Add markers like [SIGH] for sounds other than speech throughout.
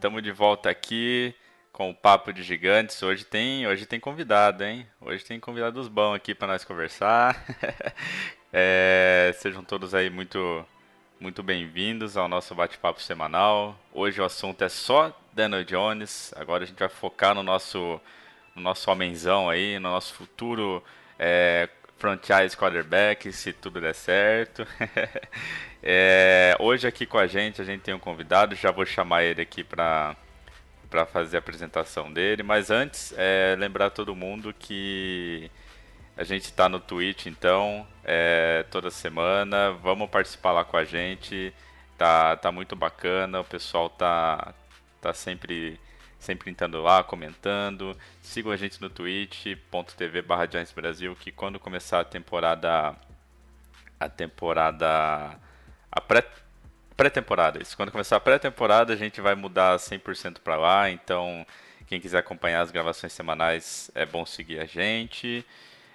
estamos de volta aqui com o Papo de Gigantes. Hoje tem, hoje tem convidado, hein? Hoje tem convidados bons aqui para nós conversar. [LAUGHS] É, sejam todos aí muito, muito bem-vindos ao nosso bate-papo semanal. Hoje o assunto é só Daniel Jones. Agora a gente vai focar no nosso, no nosso homenzão aí, no nosso futuro é, franchise quarterback, se tudo der certo. [LAUGHS] É, hoje aqui com a gente, a gente tem um convidado, já vou chamar ele aqui para para fazer a apresentação dele, mas antes, é, lembrar todo mundo que a gente está no Twitch, então, é, toda semana, vamos participar lá com a gente, tá, tá muito bacana, o pessoal tá, tá sempre sempre entrando lá, comentando. Sigam a gente no twitch.tv barra Brasil, que quando começar a temporada. A temporada. A pré. Pré-temporada, isso. Quando começar a pré-temporada, a gente vai mudar 100% para lá. Então, quem quiser acompanhar as gravações semanais, é bom seguir a gente.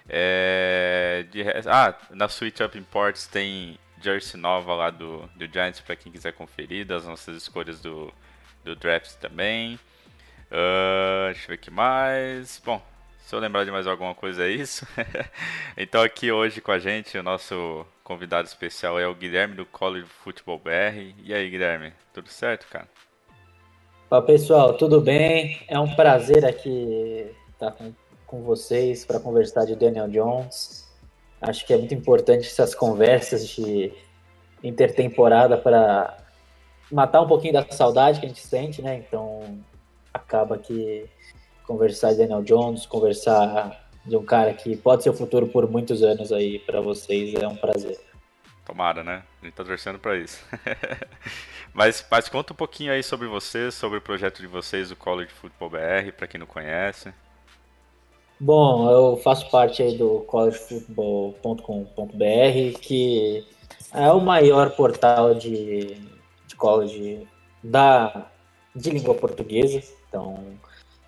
É, de, ah, na Switch Up Imports tem jersey nova lá do, do Giants para quem quiser conferir, das nossas escolhas do, do draft também. Uh, deixa eu ver o que mais. Bom, se eu lembrar de mais alguma coisa é isso. [LAUGHS] então aqui hoje com a gente o nosso convidado especial é o Guilherme do College Football BR. E aí, Guilherme, tudo certo, cara? Fala pessoal, tudo bem? É um prazer aqui estar com, com vocês para conversar de Daniel Jones. Acho que é muito importante essas conversas de intertemporada para matar um pouquinho da saudade que a gente sente, né? Então acaba que conversar de Daniel Jones, conversar de um cara que pode ser o futuro por muitos anos aí para vocês é um prazer. Tomara, né? A gente tá torcendo para isso. [LAUGHS] mas, mas conta um pouquinho aí sobre vocês, sobre o projeto de vocês, o College Football BR, para quem não conhece. Bom, eu faço parte aí do collegefootball.com.br, que é o maior portal de, de college da, de língua portuguesa. Então,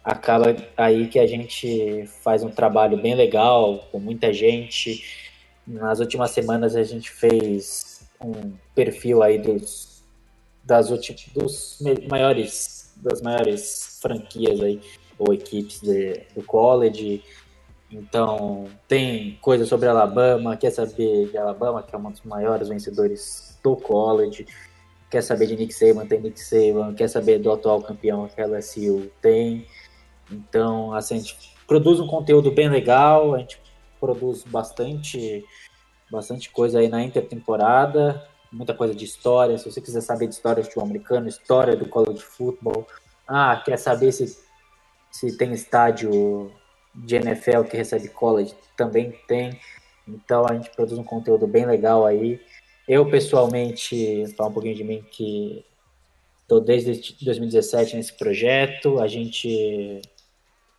acaba aí que a gente faz um trabalho bem legal com muita gente. Nas últimas semanas a gente fez um perfil aí dos das últimas dos maiores das maiores franquias aí ou equipes de, do college. Então, tem coisa sobre Alabama, quer saber de Alabama, que é um dos maiores vencedores do college. Quer saber de Nick Saban, tem Nick Saban. Quer saber do atual campeão que a LSU tem. Então, assim, a gente produz um conteúdo bem legal, a gente produz bastante, bastante coisa aí na intertemporada, muita coisa de história. Se você quiser saber de história do futebol americano, história do college football, ah, quer saber se, se tem estádio de NFL que recebe college, também tem. Então a gente produz um conteúdo bem legal aí. Eu, pessoalmente, falar um pouquinho de mim, que estou desde 2017 nesse projeto. A gente,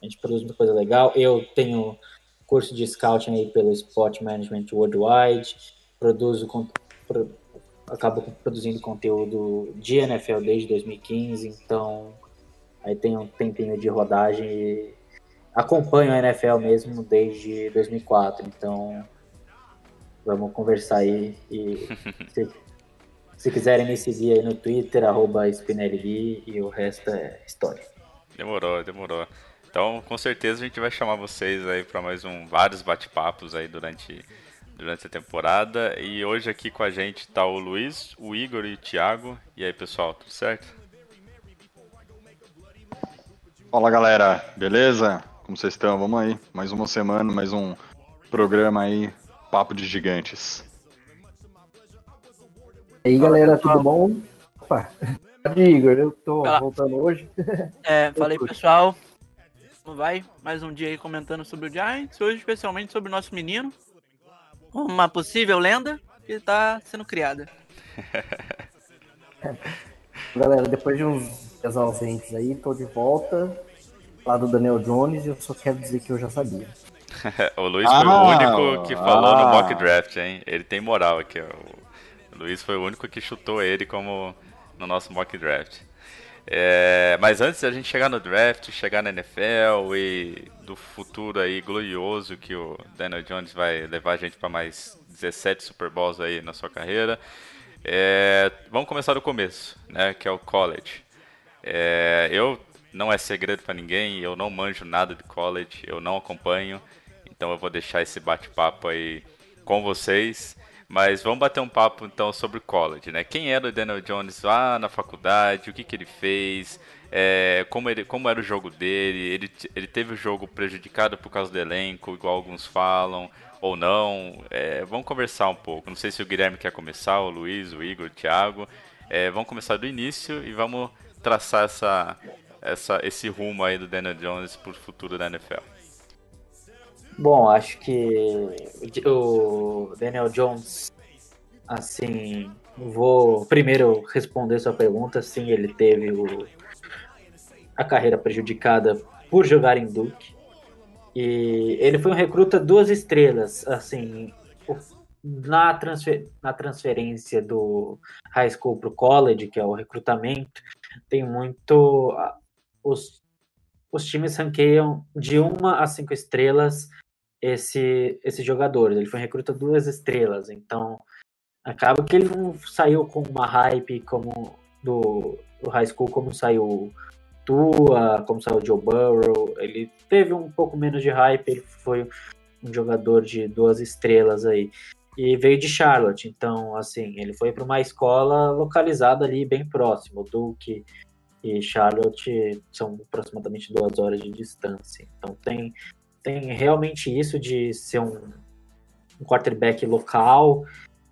a gente produz muita coisa legal. Eu tenho curso de scouting aí pelo Sport Management Worldwide. Produzo, pro, acabo produzindo conteúdo de NFL desde 2015. Então, aí tem um tempinho de rodagem e acompanho a NFL mesmo desde 2004. Então, vamos conversar aí. E [LAUGHS] se, se quiserem me seguir aí no Twitter, arroba e o resto é história. Demorou, demorou. Então, com certeza a gente vai chamar vocês aí para mais um vários bate-papos aí durante durante a temporada. E hoje aqui com a gente tá o Luiz, o Igor e o Thiago. E aí, pessoal, tudo certo? Fala, galera. Beleza? Como vocês estão? Vamos aí. Mais uma semana, mais um programa aí, Papo de Gigantes. E aí, galera, tudo bom? Opa, [LAUGHS] Igor, eu tô voltando hoje. É, [LAUGHS] falei pessoal, vai? Mais um dia aí comentando sobre o Giants, hoje especialmente sobre o nosso menino, uma possível lenda que tá sendo criada. [LAUGHS] Galera, depois de uns As ausentes aí, tô de volta. Lá do Daniel Jones, e eu só quero dizer que eu já sabia. [LAUGHS] o Luiz foi o Ah, único que falou no ah. mock draft, hein? Ele tem moral aqui. ó. O Luiz foi o único que chutou ele como no nosso mock draft. É, mas antes da gente chegar no draft, chegar na NFL e do futuro aí glorioso que o Daniel Jones vai levar a gente para mais 17 Super Bowls aí na sua carreira, é, vamos começar do começo, né? Que é o college. É, eu não é segredo para ninguém, eu não manjo nada de college, eu não acompanho, então eu vou deixar esse bate-papo aí com vocês. Mas vamos bater um papo então sobre college, né? Quem era o Daniel Jones lá na faculdade, o que, que ele fez, é, como, ele, como era o jogo dele, ele, ele teve o jogo prejudicado por causa do elenco, igual alguns falam, ou não. É, vamos conversar um pouco. Não sei se o Guilherme quer começar, o Luiz, o Igor, o Thiago. É, vamos começar do início e vamos traçar essa, essa, esse rumo aí do Daniel Jones para o futuro da NFL. Bom, acho que o Daniel Jones, assim, vou primeiro responder sua pergunta. Sim, ele teve o, a carreira prejudicada por jogar em Duke. E ele foi um recruta duas estrelas, assim, na, transfer, na transferência do high school para o college, que é o recrutamento, tem muito. Os, os times ranqueiam de uma a cinco estrelas esse, esse jogador. Ele foi recruta duas estrelas, então acaba que ele não saiu com uma hype como do, do high school, como saiu Tua, como saiu Joe Burrow. Ele teve um pouco menos de hype, ele foi um jogador de duas estrelas aí. E veio de Charlotte, então, assim, ele foi para uma escola localizada ali bem próximo. Duke e Charlotte são aproximadamente duas horas de distância. Então, tem, tem realmente isso de ser um, um quarterback local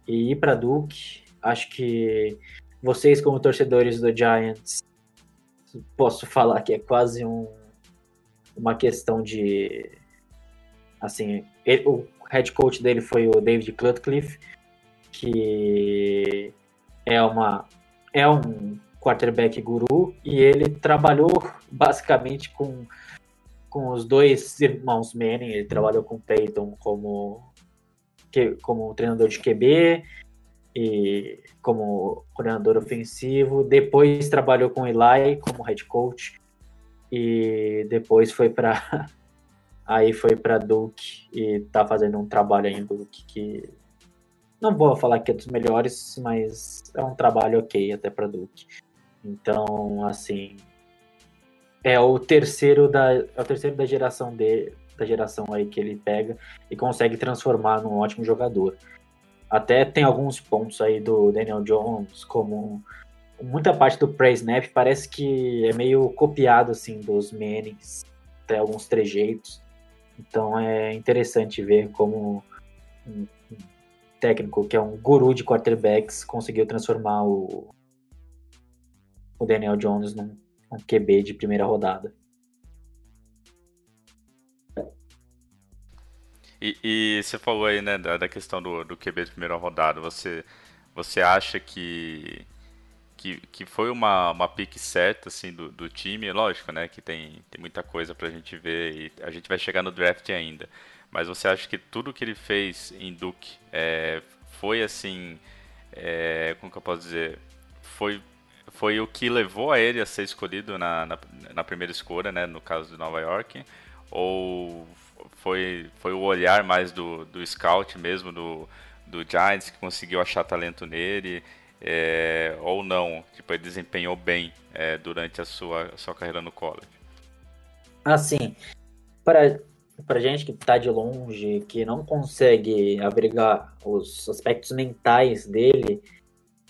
e ir para Duke. Acho que vocês, como torcedores do Giants, posso falar que é quase um, uma questão de. Assim, ele- o head coach dele foi o David Cutcliffe, que é uma é um quarterback guru e ele trabalhou basicamente com com os dois irmãos Manning, ele trabalhou com o Peyton como como treinador de QB e como coordenador ofensivo, depois trabalhou com Eli como head coach e depois foi para [LAUGHS] aí foi para Duke e tá fazendo um trabalho em Duke que não vou falar que é dos melhores, mas é um trabalho ok até para Duke. Então, assim, é o terceiro da é o terceiro da geração de da geração aí que ele pega e consegue transformar num ótimo jogador. Até tem alguns pontos aí do Daniel Jones, como muita parte do pre-snap parece que é meio copiado assim dos Mannings, até alguns trejeitos. Então é interessante ver como um técnico que é um guru de quarterbacks conseguiu transformar o, o Daniel Jones num, num QB de primeira rodada. E, e você falou aí, né, da, da questão do, do QB de primeira rodada. Você, você acha que, que, que foi uma, uma pique certa, assim, do, do time? Lógico, né, que tem, tem muita coisa pra gente ver e a gente vai chegar no draft ainda. Mas você acha que tudo que ele fez em Duke é, foi, assim, é, como que eu posso dizer? Foi, foi o que levou a ele a ser escolhido na, na, na primeira escolha, né, no caso de Nova York? Ou foi, foi o olhar mais do, do scout mesmo, do, do Giants, que conseguiu achar talento nele, é, ou não? Tipo, ele desempenhou bem é, durante a sua, sua carreira no college. Assim, para para gente que tá de longe, que não consegue abrigar os aspectos mentais dele,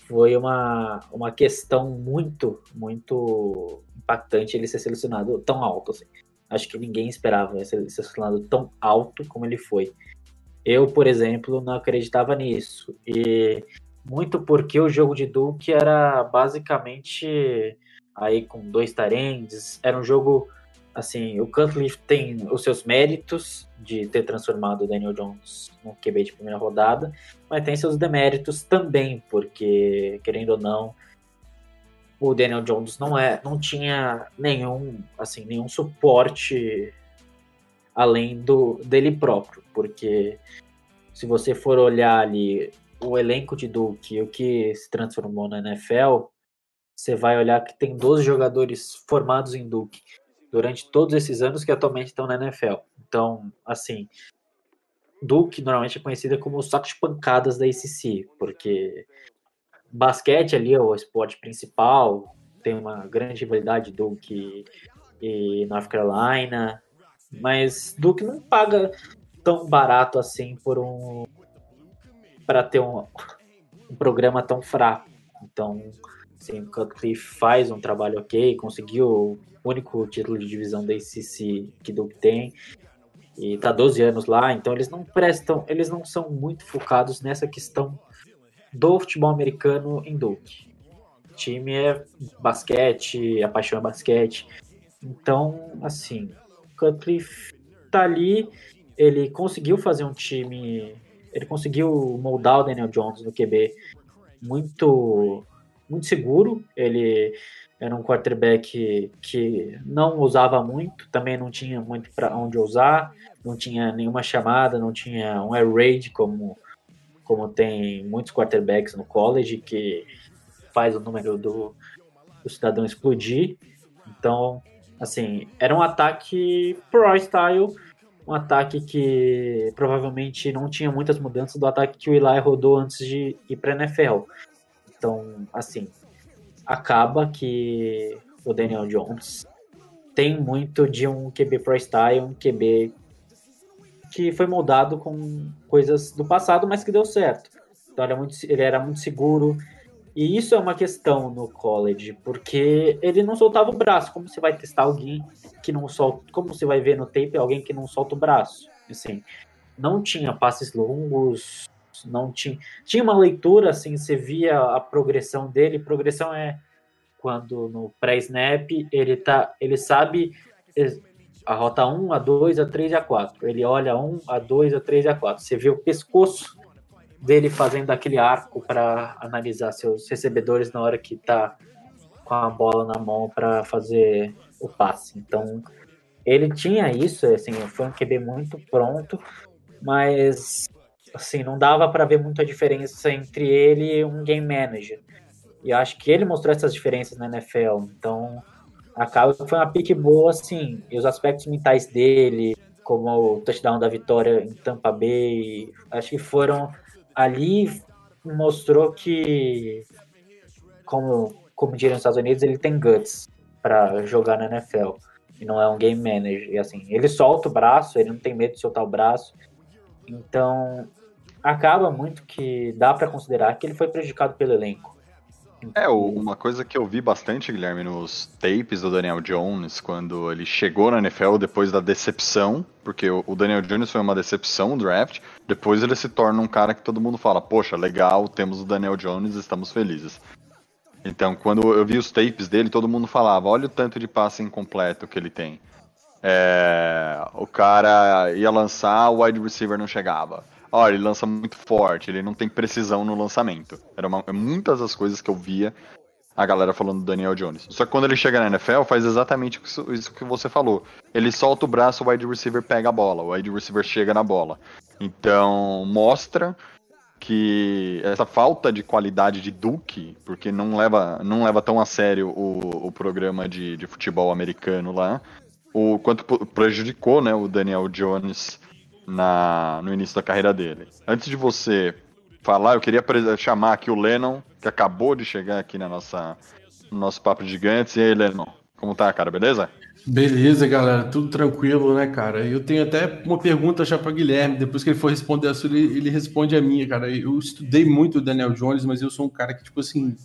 foi uma, uma questão muito, muito impactante ele ser selecionado tão alto. Assim. Acho que ninguém esperava ser selecionado tão alto como ele foi. Eu, por exemplo, não acreditava nisso. E muito porque o jogo de Duke era basicamente aí com dois tarendes, era um jogo assim, o Cutcliffe tem os seus méritos de ter transformado o Daniel Jones num QB de primeira rodada, mas tem seus deméritos também, porque, querendo ou não, o Daniel Jones não é, não tinha nenhum, assim, nenhum suporte além do dele próprio, porque se você for olhar ali o elenco de Duke o que se transformou na NFL, você vai olhar que tem 12 jogadores formados em Duke durante todos esses anos que atualmente estão na NFL. Então, assim, Duke normalmente é conhecida como o saco de pancadas da ACC, porque basquete ali é o esporte principal, tem uma grande rivalidade Duke e North Carolina, mas Duke não paga tão barato assim por um para ter um, um programa tão fraco. Então, Sim, o Cutcliffe faz um trabalho ok, conseguiu o único título de divisão da ACC que Duke tem e tá 12 anos lá, então eles não prestam, eles não são muito focados nessa questão do futebol americano em Duke. O time é basquete, a paixão é basquete. Então, assim, Cutcliffe tá ali, ele conseguiu fazer um time, ele conseguiu moldar o Daniel Jones no QB muito muito seguro. Ele era um quarterback que não usava muito, também não tinha muito para onde usar, não tinha nenhuma chamada, não tinha um air raid como como tem muitos quarterbacks no college que faz o número do, do cidadão explodir. Então, assim, era um ataque pro style, um ataque que provavelmente não tinha muitas mudanças do ataque que o Eli rodou antes de ir para NFL. Então, assim, acaba que o Daniel Jones tem muito de um QB pro style, um QB que foi moldado com coisas do passado, mas que deu certo. Então ele, é muito, ele era muito seguro. E isso é uma questão no college, porque ele não soltava o braço. Como você vai testar alguém que não solta, como você vai ver no tape alguém que não solta o braço? Assim, não tinha passes longos, não tinha. Tinha uma leitura, assim, você via a progressão dele. Progressão é quando no pré-snap ele tá. Ele sabe a rota 1, a 2, a 3 e a 4. Ele olha 1, a 2, a 3 e a 4. Você vê o pescoço dele fazendo aquele arco para analisar seus recebedores na hora que tá com a bola na mão para fazer o passe. Então, ele tinha isso, assim, foi um QB muito pronto, mas assim, não dava para ver muita diferença entre ele e um game manager. E acho que ele mostrou essas diferenças na NFL. Então, acaba que foi uma pique boa, assim. E os aspectos mentais dele, como o touchdown da vitória em Tampa Bay, acho que foram ali mostrou que, como, como diriam nos Estados Unidos, ele tem guts para jogar na NFL. E não é um game manager. E assim, ele solta o braço, ele não tem medo de soltar o braço. Então, acaba muito que dá para considerar que ele foi prejudicado pelo elenco. É, uma coisa que eu vi bastante, Guilherme, nos tapes do Daniel Jones, quando ele chegou na NFL depois da decepção, porque o Daniel Jones foi uma decepção no draft, depois ele se torna um cara que todo mundo fala, poxa, legal, temos o Daniel Jones, estamos felizes. Então, quando eu vi os tapes dele, todo mundo falava, olha o tanto de passe incompleto que ele tem. É, o cara ia lançar, o wide receiver não chegava olha, ele lança muito forte, ele não tem precisão no lançamento. Era uma, é muitas das coisas que eu via a galera falando do Daniel Jones. Só que quando ele chega na NFL, faz exatamente isso, isso, que você falou. Ele solta o braço, o wide receiver pega a bola, o wide receiver chega na bola. Então, mostra que essa falta de qualidade de Duke, porque não leva, não leva tão a sério o, o programa de, de futebol americano lá, o quanto prejudicou né, o Daniel Jones na, no início da carreira dele. Antes de você falar, eu queria chamar aqui o Lennon, que acabou de chegar aqui na nossa, no nosso Papo de Gigantes. E aí, Lennon, como tá, cara? Beleza? Beleza, galera, tudo tranquilo, né, cara? Eu tenho até uma pergunta já para Guilherme, depois que ele for responder a sua, ele, ele responde a minha, cara. Eu estudei muito o Daniel Jones, mas eu sou um cara que, tipo assim,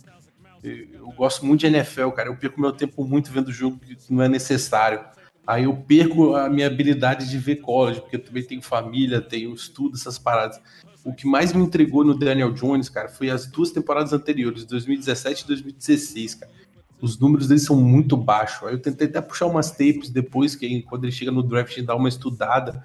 eu gosto muito de NFL, cara. Eu perco meu tempo muito vendo jogo que não é necessário. Aí eu perco a minha habilidade de ver college, porque eu também tenho família, tenho estudo, essas paradas. O que mais me entregou no Daniel Jones, cara, foi as duas temporadas anteriores, 2017 e 2016, cara. Os números dele são muito baixos. Aí eu tentei até puxar umas tapes depois, que quando ele chega no draft, dar uma estudada.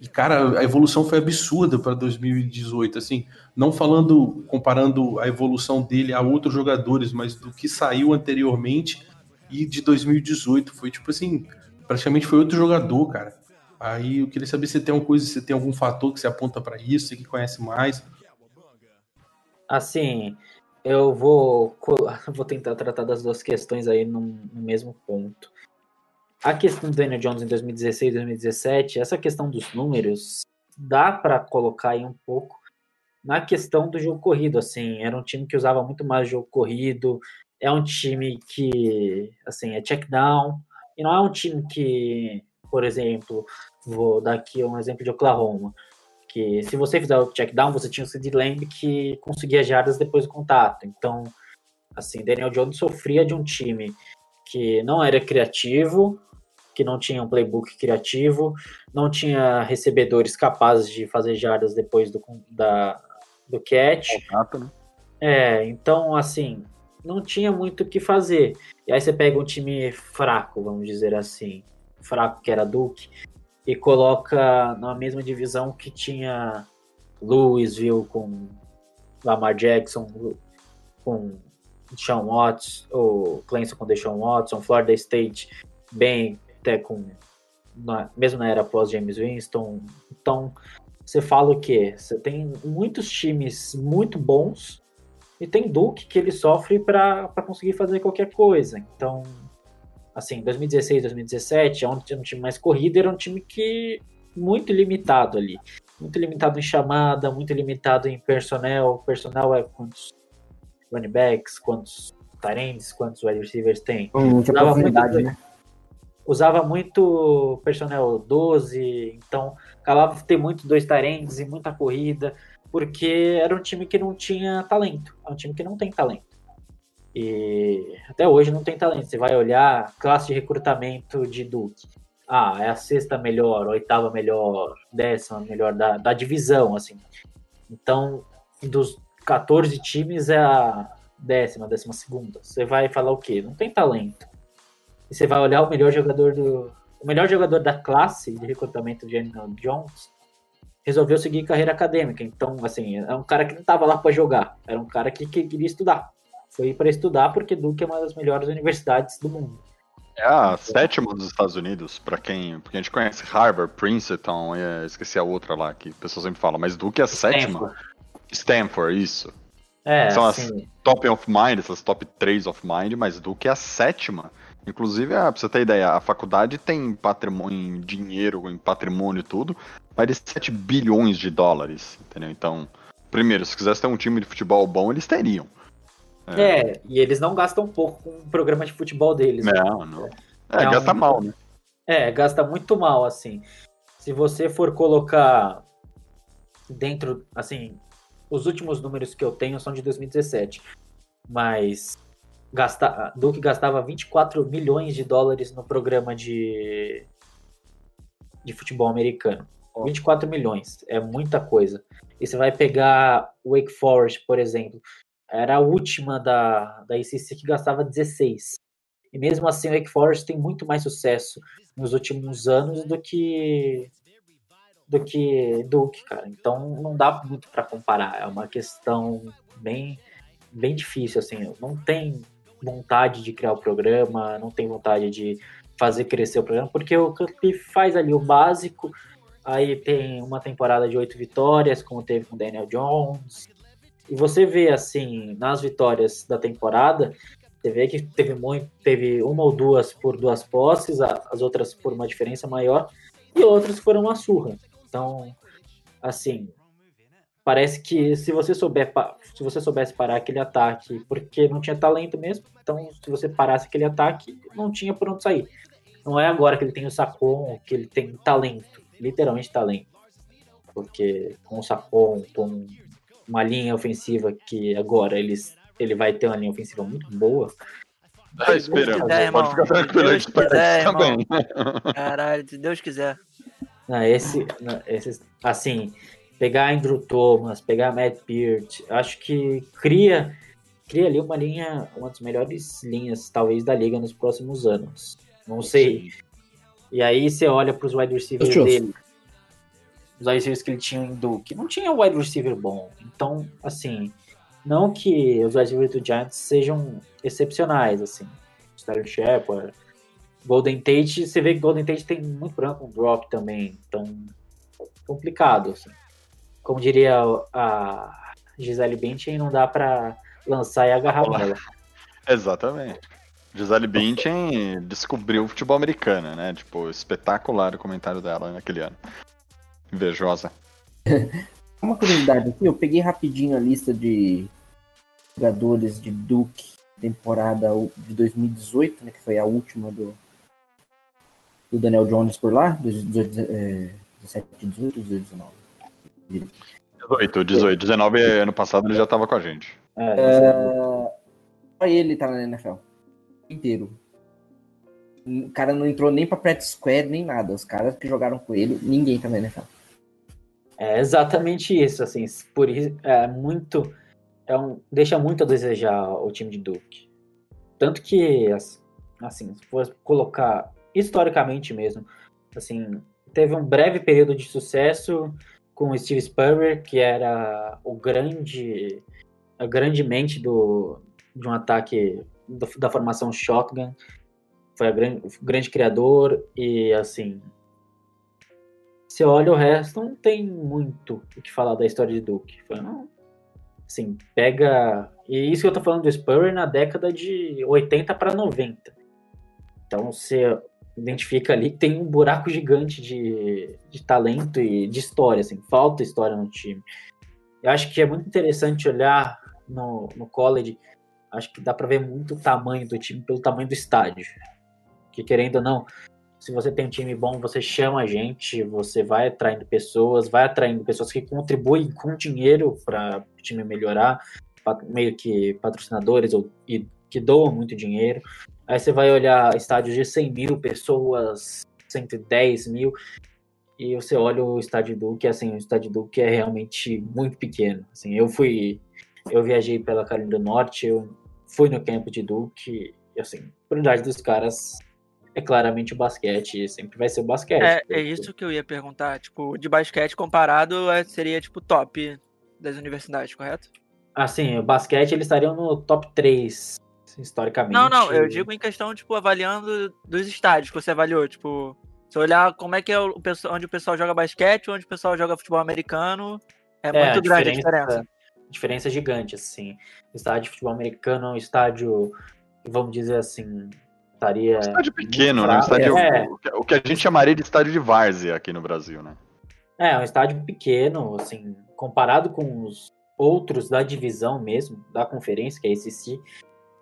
E, cara, a evolução foi absurda para 2018, assim, não falando, comparando a evolução dele a outros jogadores, mas do que saiu anteriormente e de 2018. Foi tipo assim, praticamente foi outro jogador, cara. Aí eu queria saber se tem alguma coisa, se tem algum fator que se aponta para isso, você que conhece mais. Assim, eu vou, [LAUGHS] vou tentar tratar das duas questões aí no, no mesmo ponto. A questão do Daniel Jones em 2016 2017, essa questão dos números, dá para colocar aí um pouco na questão do jogo corrido, assim, era um time que usava muito mais jogo corrido, é um time que, assim, é check down, e não é um time que, por exemplo, vou dar aqui um exemplo de Oklahoma, que se você fizer o check down, você tinha o Sid Lamb que conseguia jardas depois do contato, então, assim, Daniel Jones sofria de um time que não era criativo, que não tinha um playbook criativo, não tinha recebedores capazes de fazer jardas depois do, da, do catch. né? É, então, assim, não tinha muito o que fazer. E aí você pega um time fraco, vamos dizer assim, fraco que era Duke, e coloca na mesma divisão que tinha Louisville com Lamar Jackson, com Sean Watts, ou Clemson com Deshaun Watson, Florida State bem até com na, mesmo na era pós James Winston. Então, você fala o quê? Você tem muitos times muito bons e tem Duke que ele sofre para conseguir fazer qualquer coisa. Então, assim, 2016, 2017, onde tinha um time mais corrido, era um time que muito limitado ali. Muito limitado em chamada, muito limitado em personnel. Personnel é quantos running backs, quantos tight quantos wide receivers tem. Dava profundidade, muito- né? usava muito personnel 12, então acabava de ter muito dois tarendes e muita corrida, porque era um time que não tinha talento, é um time que não tem talento. E até hoje não tem talento. Você vai olhar classe de recrutamento de Duke. Ah, é a sexta melhor, oitava melhor, décima melhor da, da divisão, assim. Então, dos 14 times é a décima, décima segunda. Você vai falar o quê? Não tem talento e você vai olhar o melhor jogador do. O melhor jogador da classe de recrutamento de Daniel Jones resolveu seguir carreira acadêmica. Então, assim, é um cara que não estava lá para jogar. Era um cara que, que queria estudar. Foi para estudar porque Duke é uma das melhores universidades do mundo. É a sétima dos Estados Unidos, pra quem. Porque a gente conhece Harvard, Princeton, e, esqueci a outra lá que o pessoal sempre fala, mas Duke é a sétima. Stanford, isso. É, São as- assim, Top of mind, essas top 3 of mind, mas Duke é a sétima. Inclusive, ah, pra você ter ideia, a faculdade tem patrimônio em dinheiro, em patrimônio e tudo, mais de 7 bilhões de dólares, entendeu? Então, primeiro, se quisesse ter um time de futebol bom, eles teriam. é, e eles não gastam pouco com o programa de futebol deles. né? Não, não. É, É um- gasta mal, né? É, gasta muito mal, assim. Se você for colocar dentro, assim, os últimos números que eu tenho são de 2017, mas gasta, Duke gastava 24 milhões de dólares no programa de, de futebol americano. 24 milhões, é muita coisa. E você vai pegar o Wake Forest, por exemplo, era a última da, da ICC que gastava 16. E mesmo assim, o Wake Forest tem muito mais sucesso nos últimos anos do que do que Duke, cara. Então não dá muito para comparar. É uma questão bem bem difícil assim. Não tem vontade de criar o programa, não tem vontade de fazer crescer o programa, porque o Cup faz ali o básico. Aí tem uma temporada de oito vitórias, como teve com Daniel Jones. E você vê assim nas vitórias da temporada, você vê que teve muito, teve uma ou duas por duas posses, as outras por uma diferença maior, e outras foram uma surra. Então, assim, parece que se você souber, se você soubesse parar aquele ataque, porque não tinha talento mesmo, então se você parasse aquele ataque, não tinha por onde sair. Não é agora que ele tem o Sacon, que ele tem talento, literalmente talento. Porque com o Sacon, com uma linha ofensiva que agora eles, ele vai ter uma linha ofensiva muito boa, Tá esperando. quiser. Pode ficar tranquilo, a gente quiser, isso também. Caralho, se Deus quiser. Não, esse, não, esses, assim, pegar Andrew Thomas, pegar Matt Peart, acho que cria, cria ali uma linha, uma das melhores linhas, talvez, da liga nos próximos anos. Não sei. E aí você olha para os wide receivers dele. os wide receivers que ele tinha em Duke, não tinha wide receiver bom. Então, assim, não que os wide receivers do Giants sejam excepcionais, assim. Sterling Shepard, Golden Tate, você vê que Golden Tate tem muito branco um drop também, então complicado, assim. Como diria a Gisele Bündchen, não dá para lançar e agarrar Olá. nela. [LAUGHS] Exatamente. Gisele Bündchen descobriu o futebol americano, né? Tipo, espetacular o comentário dela naquele ano. Invejosa. [LAUGHS] Uma curiosidade aqui, eu peguei rapidinho a lista de jogadores de Duke temporada de 2018, né, que foi a última do, do Daniel Jones por lá, 2018, é, 17, 18, 19. 18, 18. 19 ano passado ele já tava com a gente. É, Só ele tá na NFL. Inteiro. O cara não entrou nem pra practice squad, nem nada. Os caras que jogaram com ele, ninguém tá na NFL. É exatamente isso, assim, por isso é muito é um, deixa muito a desejar o time de Duke. Tanto que as- assim, se for colocar historicamente mesmo, assim, teve um breve período de sucesso com o Steve Spurrier, que era o grande a grande mente do de um ataque da formação shotgun. Foi a gran- o grande criador e assim, você olha o resto, não tem muito o que falar da história de Duke. Foi, assim, pega. E isso que eu tô falando do Spurrier na década de 80 para 90. Então você identifica ali que tem um buraco gigante de, de talento e de história, assim, falta história no time. Eu acho que é muito interessante olhar no, no college, acho que dá para ver muito o tamanho do time pelo tamanho do estádio. Que querendo ou não, se você tem um time bom, você chama a gente, você vai atraindo pessoas, vai atraindo pessoas que contribuem com dinheiro para o time melhorar, meio que patrocinadores ou, e que doam muito dinheiro. Aí você vai olhar estádios de 100 mil pessoas, 110 mil, e você olha o estádio Duque, assim, o estádio Duque é realmente muito pequeno. Assim, eu fui, eu viajei pela Carolina do Norte, eu fui no campo de Duque, e assim, a prioridade dos caras é claramente o basquete, sempre vai ser o basquete. É, é isso que eu ia perguntar. Tipo, de basquete comparado é- seria tipo top das universidades, correto? Assim, o basquete eles estariam no top 3, historicamente. Não, não, eu digo em questão, tipo, avaliando dos estádios que você avaliou. Tipo, se olhar como é que é o pessoal, onde o pessoal joga basquete, onde o pessoal joga futebol americano, é, É, muito grande a diferença. Diferença gigante, assim. Estádio de futebol americano é um estádio, vamos dizer assim, estaria. Estádio pequeno, né? Um estádio, É, o que- O que a gente chamaria de estádio de várzea aqui no Brasil, né? é, um estádio pequeno, assim, comparado com os outros da divisão mesmo, da conferência, que é esse SEC,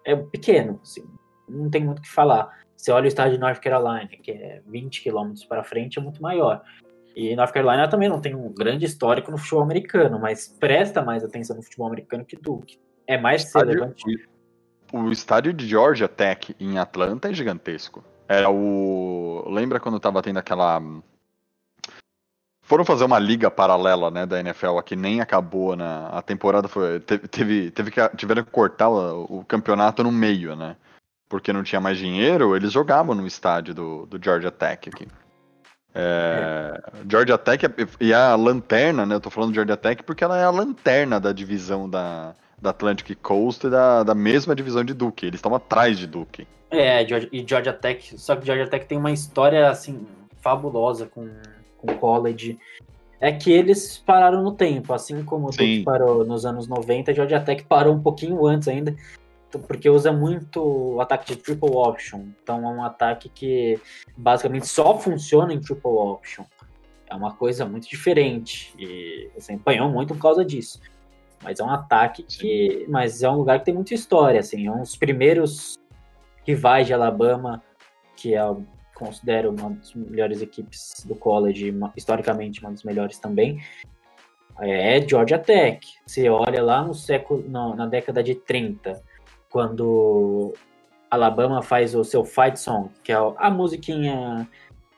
é pequeno, assim, não tem muito o que falar. Você olha o estádio de North Carolina, que é 20 quilômetros para frente, é muito maior. E North Carolina também não tem um grande histórico no futebol americano, mas presta mais atenção no futebol americano que Duke. É mais Estádio- relevante. O estádio de Georgia Tech em Atlanta é gigantesco. Era o. Lembra quando tava tendo aquela. Foram fazer uma liga paralela, né, da NFL aqui, nem acabou na. A temporada foi. Teve, teve, teve que, tiveram que cortar o, o campeonato no meio, né? Porque não tinha mais dinheiro, eles jogavam no estádio do, do Georgia Tech aqui. É, Georgia Tech é- e a lanterna, né? Eu tô falando de Georgia Tech porque ela é a lanterna da divisão da, da Atlantic Coast e da, da mesma divisão de Duke. Eles estão atrás de Duke. É, Georgia- e Georgia Tech, só que Georgia Tech tem uma história assim fabulosa com com college. É que eles pararam no tempo, assim como o Duke parou nos anos 90, Georgia Tech parou um pouquinho antes ainda, porque usa muito o ataque de triple option. Então é um ataque que basicamente só funciona em triple option. É uma coisa muito diferente e você empanhou muito por causa disso. Mas é um ataque que, mas é um lugar que tem muita história, assim, é um dos primeiros rivais de Alabama, que é, considero uma das melhores equipes do college, historicamente uma das melhores também, é Georgia Tech. Você olha lá no século, no- na década de 30, quando Alabama faz o seu fight song, que é a musiquinha,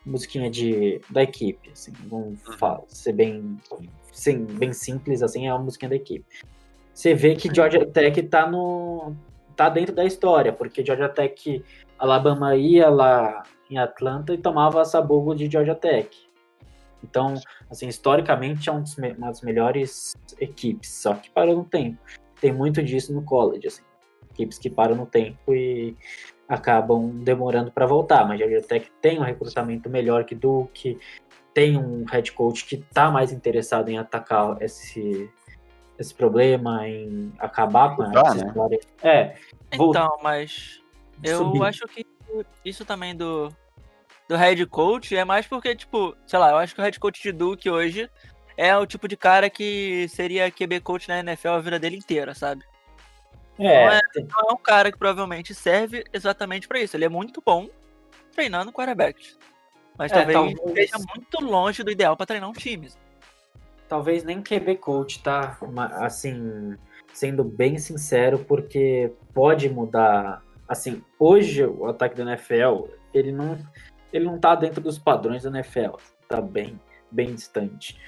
musiquinha de, da equipe, assim, vamos fa- ser bem, sim, bem simples, assim, é a musiquinha da equipe. Você vê que Georgia Tech tá no tá dentro da história, porque Georgia Tech, Alabama ia lá em Atlanta e tomava sabugo de Georgia Tech. Então, assim, historicamente é um dos uma das melhores equipes, só que parou no tempo. Tem muito disso no college, assim. Equipes que param no tempo e acabam demorando para voltar, mas a Georgia Tech tem um recrutamento melhor que Duke, tem um head coach que está mais interessado em atacar esse, esse problema, em acabar com essa né? história. É, Então, mas eu subir. acho que isso também do, do head coach é mais porque, tipo, sei lá, eu acho que o head coach de Duke hoje é o tipo de cara que seria QB coach na NFL a vida dele inteira, sabe? É, Não é- é um cara que provavelmente serve exatamente pra isso. Ele é muito bom treinando quarterbacks. Mas É, talvez talvez- esteja muito longe do ideal pra treinar um time. talvez nem QB coach, tá? Assim, sendo bem sincero, porque pode mudar. Assim, hoje o ataque da NFL, ele não, ele não tá dentro dos padrões da NFL, tá bem, bem distante.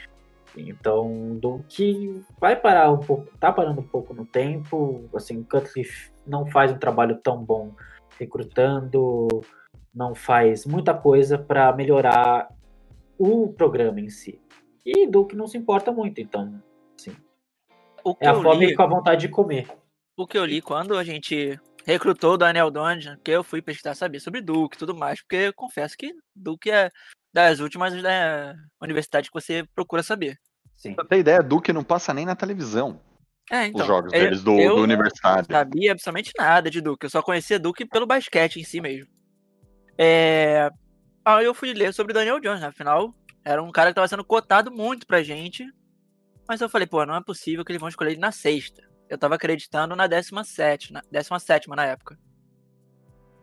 Então, do que vai parar um pouco, tá parando um pouco no tempo, assim, o Cutcliffe não faz um trabalho tão bom recrutando, não faz muita coisa para melhorar o programa em si. E Duke não se importa muito, então O que é a fome li, com a vontade de comer. o que eu li quando a gente recrutou o Daniel Donjan, que eu fui pesquisar saber sobre Duke e tudo mais, porque eu confesso que Duke é das últimas da universidade que você procura saber. Sim. Pra ter ideia, Duke não passa nem na televisão É, então. os jogos eu- deles do, eu do universitário. Não sabia absolutamente nada de Duke. Eu só conhecia Duke pelo basquete em si mesmo. É... Aí eu fui ler sobre Daniel Jones, né? afinal, era um cara que tava sendo cotado muito pra gente. Mas eu falei, pô, não é possível que eles vão escolher ele na sexta. Eu tava acreditando na 17, na 17 na época.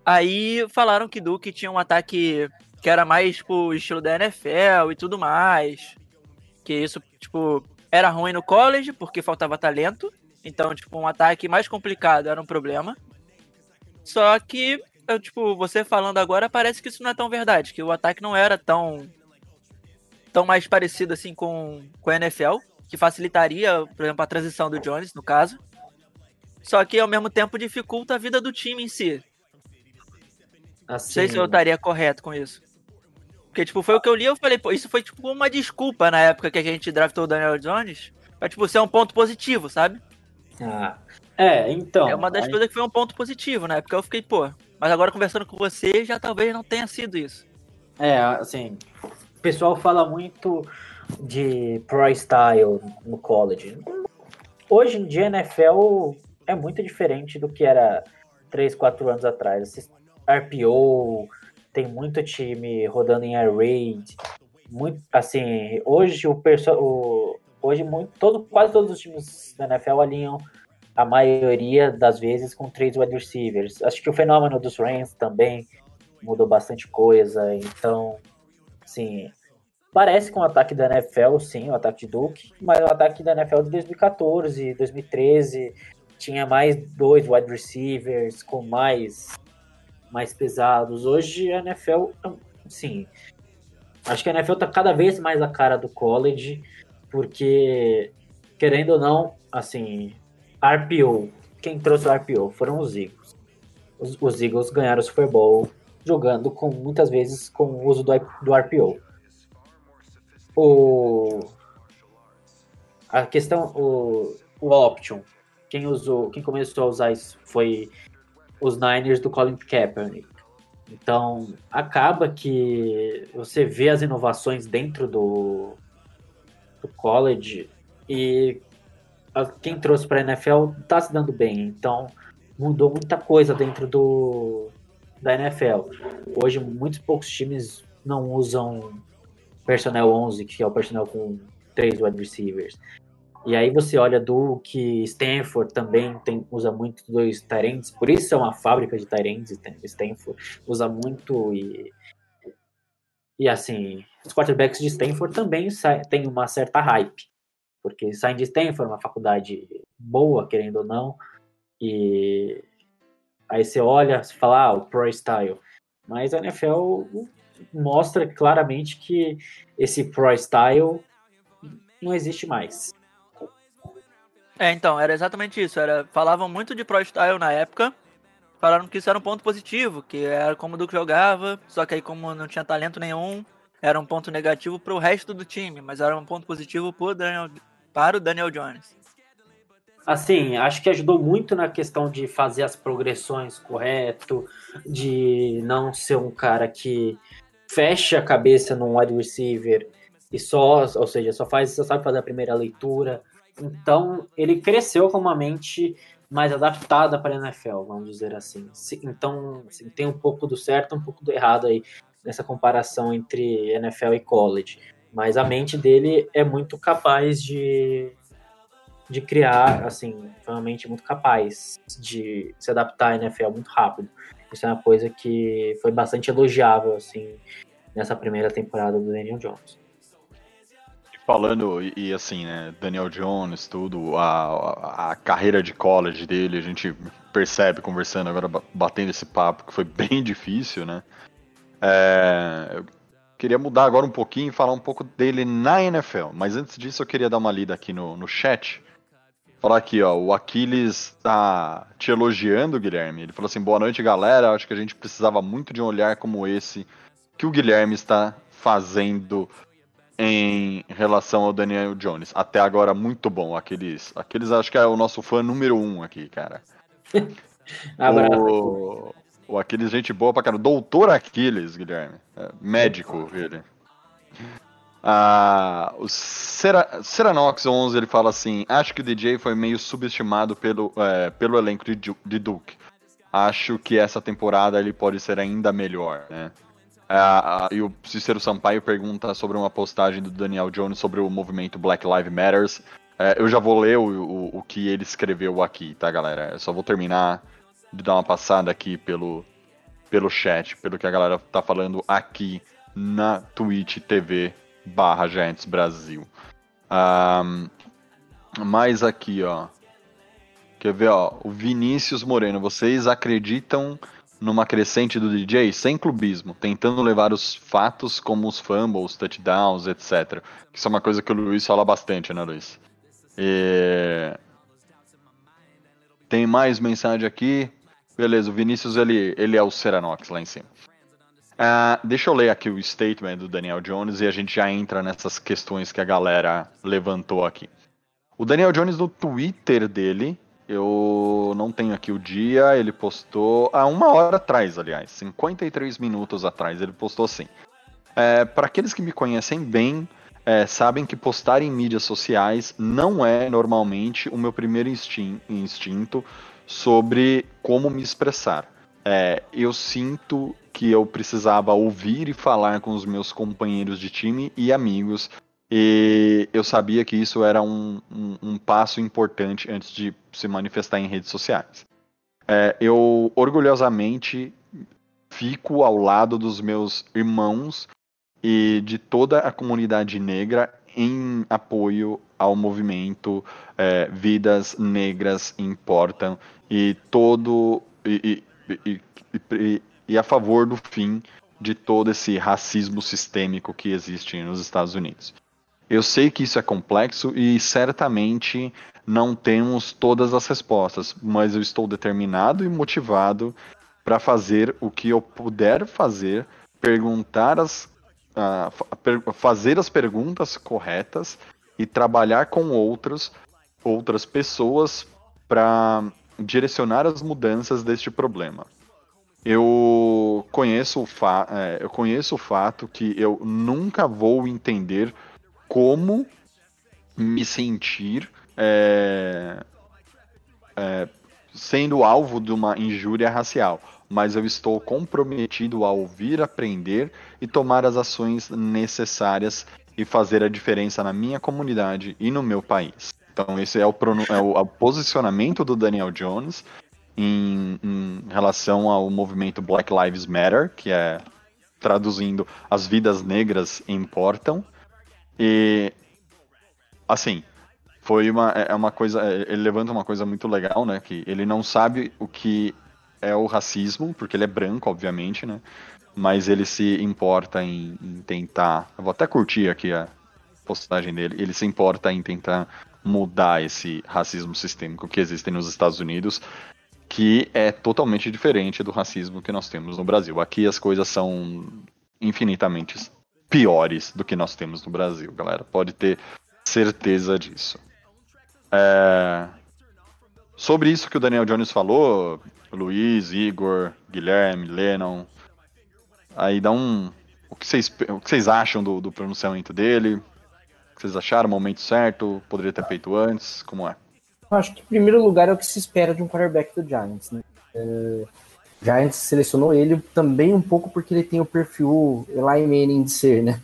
Aí falaram que Duke tinha um ataque que era mais, tipo, estilo da NFL e tudo mais. Que isso, tipo, era ruim no college, porque faltava talento. Então, tipo, um ataque mais complicado era um problema. Só que, eu, tipo, você falando agora, parece que isso não é tão verdade. Que o ataque não era tão. tão mais parecido assim com, com a NFL. Que facilitaria, por exemplo, a transição do Jones, no caso. Só que ao mesmo tempo dificulta a vida do time em si. Não Assim, sei se eu estaria correto com isso. Porque, tipo, foi o que eu li eu falei, pô, isso foi tipo uma desculpa na época que a gente draftou o Daniel Jones. Pra, tipo, ser um ponto positivo, sabe? ah, é, então. é uma das aí- coisas que foi um ponto positivo, né? Porque eu fiquei, pô, mas agora conversando com você, já talvez não tenha sido isso. É, assim, o pessoal fala muito de pro style no college. Hoje em dia, NFL é muito diferente do que era 3, 4 anos atrás. RPO, tem muito time rodando em air raid. Muito, assim, hoje o pessoal. Hoje muito, todo, quase todos os times da NFL alinham a maioria das vezes com três wide receivers. Acho que o fenômeno dos Rams também mudou bastante coisa. Então, assim, parece com o ataque da NFL, sim, o ataque de Duke, mas o ataque da NFL de 2014, 2013 tinha mais dois wide receivers com mais mais pesados. Hoje a NFL, sim, acho que a NFL tá cada vez mais a cara do college, porque querendo ou não, assim, RPO, quem trouxe o RPO foram os Eagles. Os, os Eagles ganharam o Super Bowl jogando com muitas vezes com o uso do, do RPO. O a questão o, o option, quem usou, quem começou a usar isso foi os Niners do Colin Kaepernick. Então, acaba que você vê as inovações dentro do, do college e quem trouxe para a NFL está se dando bem. Então, mudou muita coisa dentro do da NFL. Hoje, muitos poucos times não usam personnel 11, que é o personnel com três wide receivers. E aí você olha Duke, Stanford também tem, usa muito dois Tyrants, por isso é uma fábrica de Tyrants, Stanford usa muito e e assim, os quarterbacks de Stanford também têm uma certa hype, porque saem de Stanford, uma faculdade boa, querendo ou não, e aí você olha, você fala, ah, o Pro Style, mas a NFL mostra claramente que esse Pro Style não existe mais. É, então, era exatamente isso. Era, falavam muito de Pro Style na época. Falaram que isso era um ponto positivo, que era como o Duke jogava, só que aí como não tinha talento nenhum, era um ponto negativo para o resto do time, mas era um ponto positivo pro Daniel, para o Daniel Jones. Assim, acho que ajudou muito na questão de fazer as progressões correto, de não ser um cara que fecha a cabeça num wide receiver e só, ou seja, só faz, só sabe fazer a primeira leitura. Então, ele cresceu com uma mente mais adaptada para a NFL, vamos dizer assim. Então, assim, tem um pouco do certo, um pouco do errado aí nessa comparação entre NFL e college. Mas a mente dele é muito capaz de de criar, assim, foi uma mente muito capaz de se adaptar à NFL muito rápido. Isso é uma coisa que foi bastante elogiável, assim, nessa primeira temporada do Daniel Jones. Falando, e, e assim, né, Daniel Jones, tudo, a, a, carreira de college dele, a gente percebe conversando agora, batendo esse papo, que foi [LAUGHS] bem difícil, né? É, eu queria mudar agora um pouquinho e falar um pouco dele na NFL, mas antes disso eu queria dar uma lida aqui no, no chat Falar aqui, ó, o Aquiles tá te elogiando, Guilherme. Ele falou assim: boa noite, galera. Acho que a gente precisava muito de um olhar como esse que o Guilherme está fazendo em relação ao Daniel Jones. Até agora, muito bom, Aquiles. Aquiles acho que é o nosso fã número um aqui, cara. [LAUGHS] Abraço. O, o Aquiles, gente boa pra cara. Doutor Aquiles, Guilherme. É, médico, ele. Ah, o Cera, Ceranox 11 ele fala assim: Acho que o DJ foi meio subestimado pelo, é, pelo elenco de, de, Duke. Acho que essa temporada ele pode ser ainda melhor, né? Ah, e o Cícero Sampaio pergunta sobre uma postagem do Daniel Jones sobre o movimento Black Lives Matters. É, eu já vou ler o, o, o, que ele escreveu aqui, tá, galera? Eu só vou terminar de dar uma passada aqui pelo, pelo chat, pelo que a galera tá falando aqui na Twitch TV barra Giants Brasil. Um, mais aqui, ó. Quer ver, ó? O Vinícius Moreno. Vocês acreditam numa crescente do DJ sem clubismo, tentando levar os fatos como os fumbles, touchdowns, etc. Isso é uma coisa que o Luiz fala bastante, né, Luiz? E... Tem mais mensagem aqui. Beleza, o Vinícius ele, ele é o Ceranox lá em cima. Uh, deixa eu ler aqui o statement do Daniel Jones e a gente já entra nessas questões que a galera levantou aqui. O Daniel Jones no Twitter dele, eu não tenho aqui o dia, ele postou há uma hora atrás, aliás, 53 minutos atrás, ele postou assim. É, Para aqueles que me conhecem bem, é, sabem que postar em mídias sociais não é normalmente o meu primeiro instinto sobre como me expressar. É, eu sinto que eu precisava ouvir e falar com os meus companheiros de time e amigos. E eu sabia que isso era um, um, um passo importante antes de se manifestar em redes sociais. É, eu orgulhosamente fico ao lado dos meus irmãos e de toda a comunidade negra em apoio ao movimento é, Vidas Negras Importam e todo e, e, e, e a favor do fim de todo esse racismo sistêmico que existe nos Estados Unidos. Eu sei que isso é complexo e certamente não temos todas as respostas, mas eu estou determinado e motivado para fazer o que eu puder fazer, perguntar as, uh, fazer as perguntas corretas e trabalhar com outros, outras pessoas para direcionar as mudanças deste problema. Eu conheço o, fa é, eu conheço o fato que eu nunca vou entender como me sentir é, é, sendo alvo de uma injúria racial, mas eu estou comprometido a ouvir, aprender e tomar as ações necessárias e fazer a diferença na minha comunidade e no meu país. Então esse é o, é o, é o posicionamento do Daniel Jones em, em relação ao movimento Black Lives Matter, que é traduzindo as vidas negras importam. E assim, foi uma é, é uma coisa, é, ele levanta uma coisa muito legal, né, que ele não sabe o que é o racismo, porque ele é branco, obviamente, né? Mas ele se importa em, em tentar, eu vou até curtir aqui a postagem dele, ele se importa em tentar mudar esse racismo sistêmico que existe nos Estados Unidos que é totalmente diferente do racismo que nós temos no Brasil. Aqui as coisas são infinitamente piores do que nós temos no Brasil, galera. Pode ter certeza disso. É, Sobre isso que o Daniel Jones falou, Luiz, Igor, Guilherme, Lennon, aí dá um. O que vocês, o que vocês acham do, do pronunciamento dele? O que vocês acharam? O momento certo? Poderia ter feito antes? Como é? Eu acho que, em primeiro lugar, é o que se espera de um quarterback do Giants, né? É, Giants selecionou ele também um pouco porque ele tem o perfil Eli Manning de ser, né?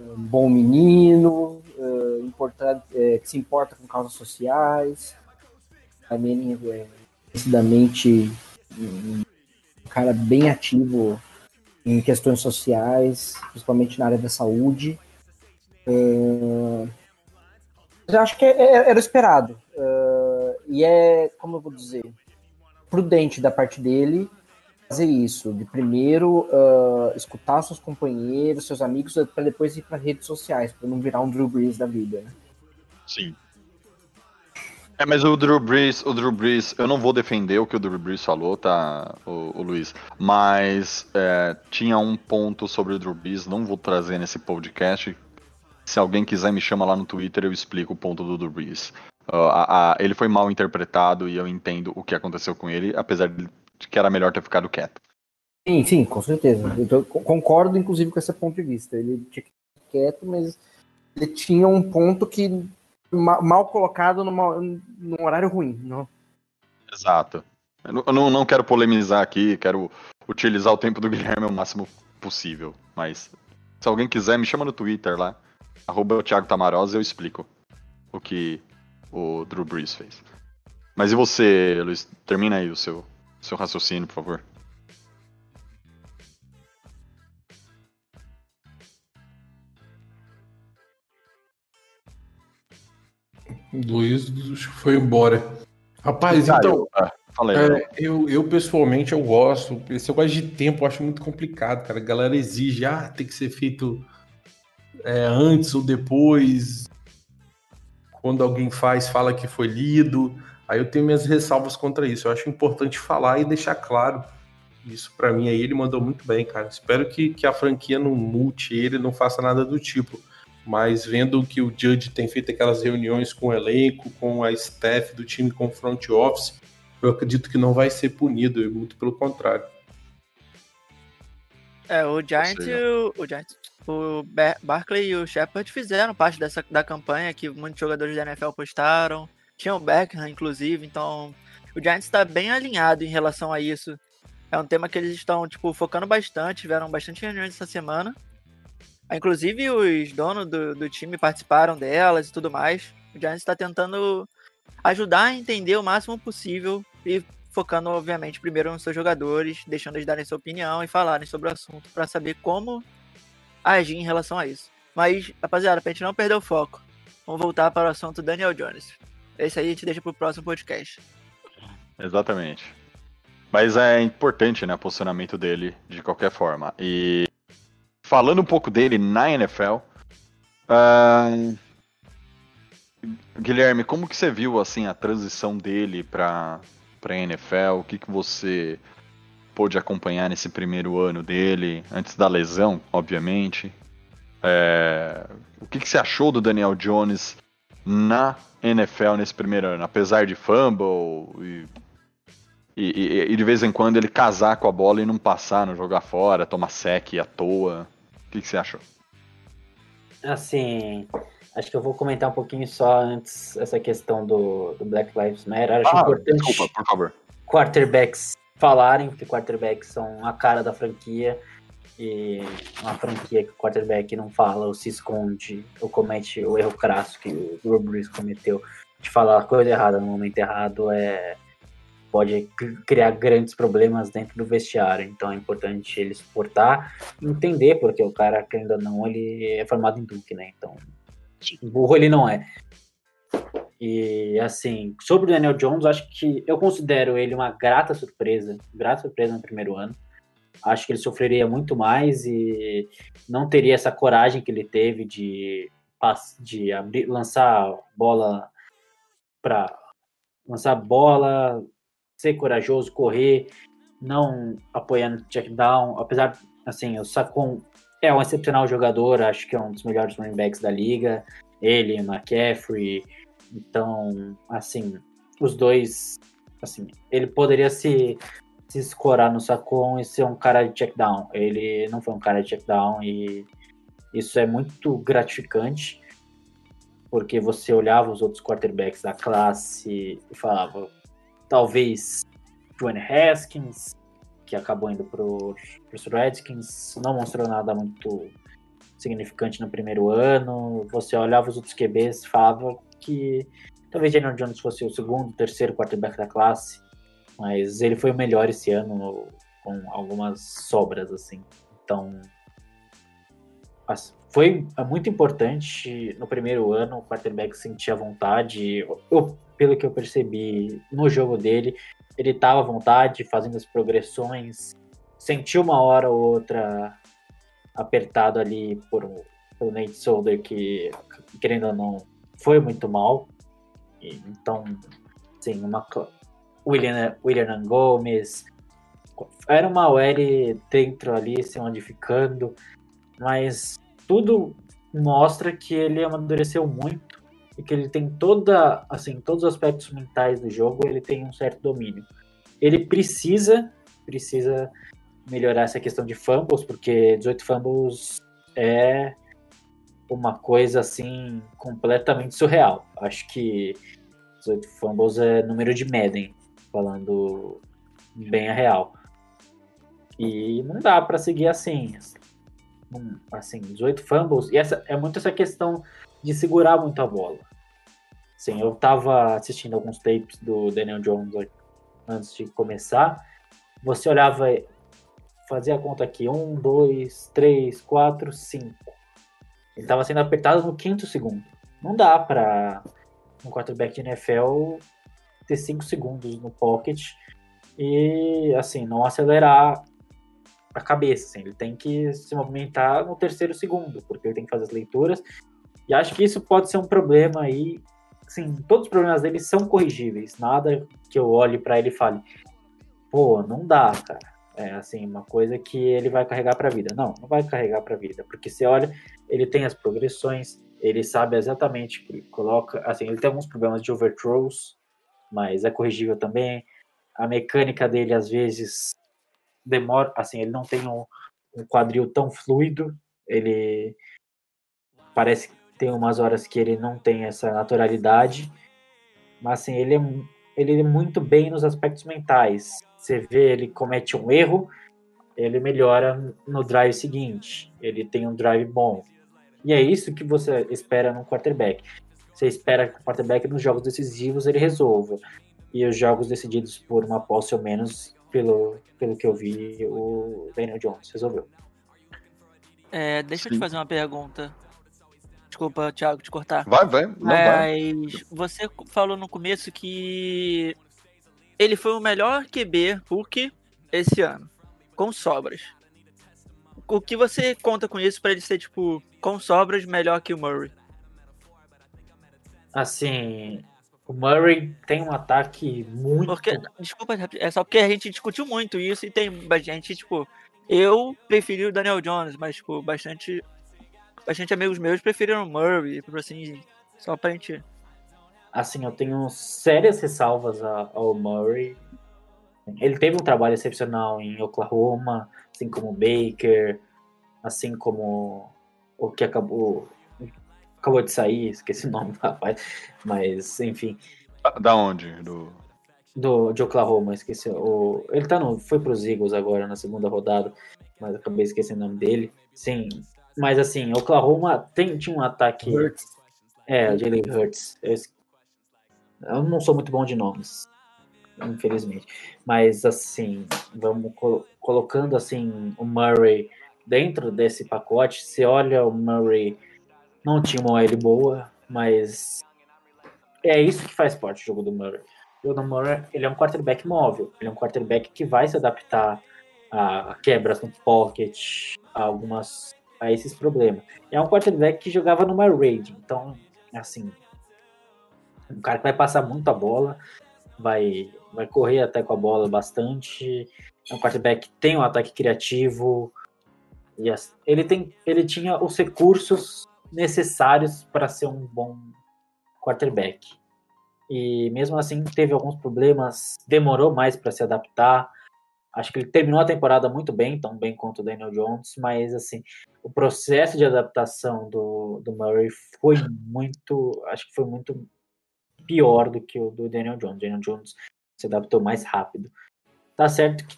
Um bom menino, é, importa- é, que se importa com causas sociais. Eli Manning é conhecidamente um cara bem ativo em questões sociais, principalmente na área da saúde. Mas eu acho que é- é- era esperado. É, e é, como eu vou dizer, prudente da parte dele fazer isso, de primeiro ah, escutar seus companheiros, seus amigos, para depois ir para redes sociais, para não virar um Drew Brees da vida. Né? Sim. É, mas o Drew Brees, o Drew Brees, eu não vou defender o que o Drew Brees falou, tá, o, o Luiz, mas é, tinha um ponto sobre o Drew Brees, não vou trazer nesse podcast. Se alguém quiser me chama lá no Twitter, eu explico o ponto do Brees. Ah, a- a- ele foi mal interpretado e eu entendo o que aconteceu com ele, apesar de que era melhor ter ficado quieto. Sim, sim, com certeza. Eu tô- concordo, inclusive, com esse ponto de vista. Ele tinha que ficar quieto, mas ele tinha um ponto que ma- mal colocado numa, num horário ruim. Não? Exato. Eu não, não quero polemizar aqui, quero utilizar o tempo do [LAUGHS] Guilherme o máximo possível. Mas se alguém quiser, me chama no Twitter lá. Arroba o Thiago Tamarosa eu explico o que o Drew Brees fez. Mas e você, Luiz? Termina aí o seu, seu raciocínio, por favor. Luiz foi embora. Rapaz, então, Ah, fala aí. É, eu, eu pessoalmente eu gosto. Esse negócio de tempo eu acho muito complicado, cara. A galera exige, ah, tem que ser feito é, antes ou depois. Quando alguém faz, fala que foi lido. Aí eu tenho minhas ressalvas contra isso. Eu acho importante falar e deixar claro. Isso pra mim aí ele mandou muito bem, cara. Espero que, que a franquia não multe ele, não faça nada do tipo. Mas vendo que o Judge tem feito aquelas reuniões com o elenco, com a staff do time, com o front office, eu acredito que não vai ser punido, muito pelo contrário. É, o Giants, e o, o Giants, o Bar- Barkley e o Shepard fizeram parte dessa da campanha que muitos jogadores da NFL postaram. Tinha o Beckham, inclusive, então o Giants está bem alinhado em relação a isso. É um tema que eles estão, tipo, focando bastante, tiveram bastante reuniões essa semana. Inclusive, os donos do, do time participaram delas e tudo mais. O Giants está tentando ajudar a entender o máximo possível e focando, obviamente, primeiro nos seus jogadores, deixando eles darem sua opinião e falarem sobre o assunto para saber como agir em relação a isso. Mas, rapaziada, pra gente não perder o foco, vamos voltar para o assunto Daniel Jones. Esse aí a gente deixa pro próximo podcast. Exatamente. Mas é importante, né, o posicionamento dele de qualquer forma. E falando um pouco dele na NFL, ah, Guilherme, como que você viu assim a transição dele para para NFL? O que que você pôde acompanhar nesse primeiro ano dele, antes da lesão, obviamente? É, o que que você achou do Daniel Jones na NFL nesse primeiro ano, apesar de fumble e e, e- e de vez em quando ele casar com a bola e não passar, não jogar fora, tomar sec à toa. O que, que você achou? Assim, acho que eu vou comentar um pouquinho só antes essa questão do, do Black Lives Matter. Acho Ah, importante desculpa, por favor. quarterbacks falarem, porque quarterbacks são a cara da franquia. E uma franquia que o quarterback não fala ou se esconde ou comete o erro crasso que o Drew Brees cometeu de falar a coisa errada no momento errado é pode cri- criar grandes problemas dentro do vestiário. Então é importante ele suportar entender, porque o cara, querendo ou não, ele é formado em Duke, né? Então, burro ele não é. E assim, sobre o Daniel Jones, acho que eu considero ele uma grata surpresa, grata surpresa no primeiro ano. Acho que ele sofreria muito mais e não teria essa coragem que ele teve de, de abrir, lançar bola para lançar bola, ser corajoso, correr, não apoiando check down, apesar assim, o Sacon é um excepcional jogador, acho que é um dos melhores running backs da liga. Ele, McCaffrey. Então, assim, os dois, assim, ele poderia se, se escorar no Sacon e ser um cara de check down. Ele não foi um cara de check down e isso é muito gratificante, porque você olhava os outros quarterbacks da classe e falava, talvez Dwayne Haskins, que acabou indo para os Redskins, não mostrou nada muito significante no primeiro ano. Você olhava os outros QBs e falava que talvez Daniel Jones fosse o segundo, terceiro quarterback da classe, mas ele foi o melhor esse ano com algumas sobras assim. Então, foi muito importante no primeiro ano o quarterback sentir a vontade. Eu, pelo que eu percebi no jogo dele, ele estava à vontade, fazendo as progressões, sentiu uma hora ou outra apertado ali por, pelo Nate Solder, que, querendo ou não, foi muito mal. Então, sim, uma, William, William Gomes, era uma OL dentro ali, se modificando, mas tudo mostra que ele amadureceu muito e que ele tem toda, assim, todos os aspectos mentais do jogo, ele tem um certo domínio. Ele precisa, precisa melhorar essa questão de fumbles, porque 18 fumbles é uma coisa assim completamente surreal. Acho que 18 fumbles é número de Madden, falando bem a real. E não dá para seguir assim. Assim, 18 fumbles. E essa é muito essa questão de segurar muito a bola. Sim, eu tava assistindo alguns tapes do Daniel Jones antes de começar. Você olhava, fazia a conta aqui: um, dois, três, quatro, cinco. Ele tava sendo apertado no quinto segundo. Não dá para um quarterback de NFL ter cinco segundos no pocket e assim não acelerar a cabeça. Assim. Ele tem que se movimentar no terceiro segundo, porque ele tem que fazer as leituras e acho que isso pode ser um problema aí. Sim, todos os problemas dele são corrigíveis. Nada que eu olhe para ele e fale, pô, não dá, cara. É assim, uma coisa que ele vai carregar para a vida. Não, não vai carregar para a vida, porque você olha, ele tem as progressões, ele sabe exatamente que coloca, assim, ele tem alguns problemas de overthrows, mas é corrigível também. A mecânica dele às vezes demora, assim, ele não tem um, um quadril tão fluido, ele parece tem umas horas que ele não tem essa naturalidade, mas assim, ele é, ele é muito bem nos aspectos mentais. Você vê, ele comete um erro, ele melhora no drive seguinte, ele tem um drive bom. E é isso que você espera no quarterback. Você espera que o quarterback nos jogos decisivos ele resolva. E os jogos decididos por uma posse ou menos, pelo, pelo que eu vi, o Daniel Jones resolveu. É, deixa Sim. eu te fazer uma pergunta. Desculpa, Thiago, te cortar. Vai, vai. Não Mas vai. você falou no começo que ele foi o melhor QB Hulk esse ano, com sobras. O que você conta com isso para ele ser, tipo, com sobras melhor que o Murray? Assim, o Murray tem um ataque muito. Porque, desculpa, é só porque a gente discutiu muito isso e tem gente, tipo, eu preferi o Daniel Jones, mas, tipo, bastante bastante amigos meus preferiram Murray, assim, só pra gente. Assim, eu tenho sérias ressalvas ao Murray. Ele teve um trabalho excepcional em Oklahoma, assim como Baker, assim como o que acabou acabou de sair, esqueci o nome do rapaz, mas enfim. Da onde? Do do de Oklahoma, esqueci o ele tá no foi pros Eagles agora na segunda rodada, mas acabei esquecendo o nome dele. Sim, mas assim, Oklahoma tem, tinha um ataque. Hurts. É, Jalen Hurts. Eu, eu, não sou muito bom de nomes, infelizmente. Mas assim, vamos col colocando assim o Murray dentro desse pacote. Se olha o Murray não tinha uma OL boa, mas é isso que faz parte do jogo do Murray. O Murray ele é um quarterback móvel, ele é um quarterback que vai se adaptar a quebras no pocket, a algumas a esses problemas. É um quarterback que jogava numa raid, então, assim, um cara que vai passar muito a bola, vai, vai correr até com a bola bastante. É um quarterback que tem um ataque criativo. As- ele, tem, ele tinha os recursos necessários para ser um bom quarterback. E mesmo assim teve alguns problemas, demorou mais para se adaptar. Acho que ele terminou a temporada muito bem, tão bem quanto o Daniel Jones, mas assim, o processo de adaptação do, do Murray foi muito, acho que foi muito pior do que o do Daniel Jones. Daniel Jones se adaptou mais rápido. Tá certo que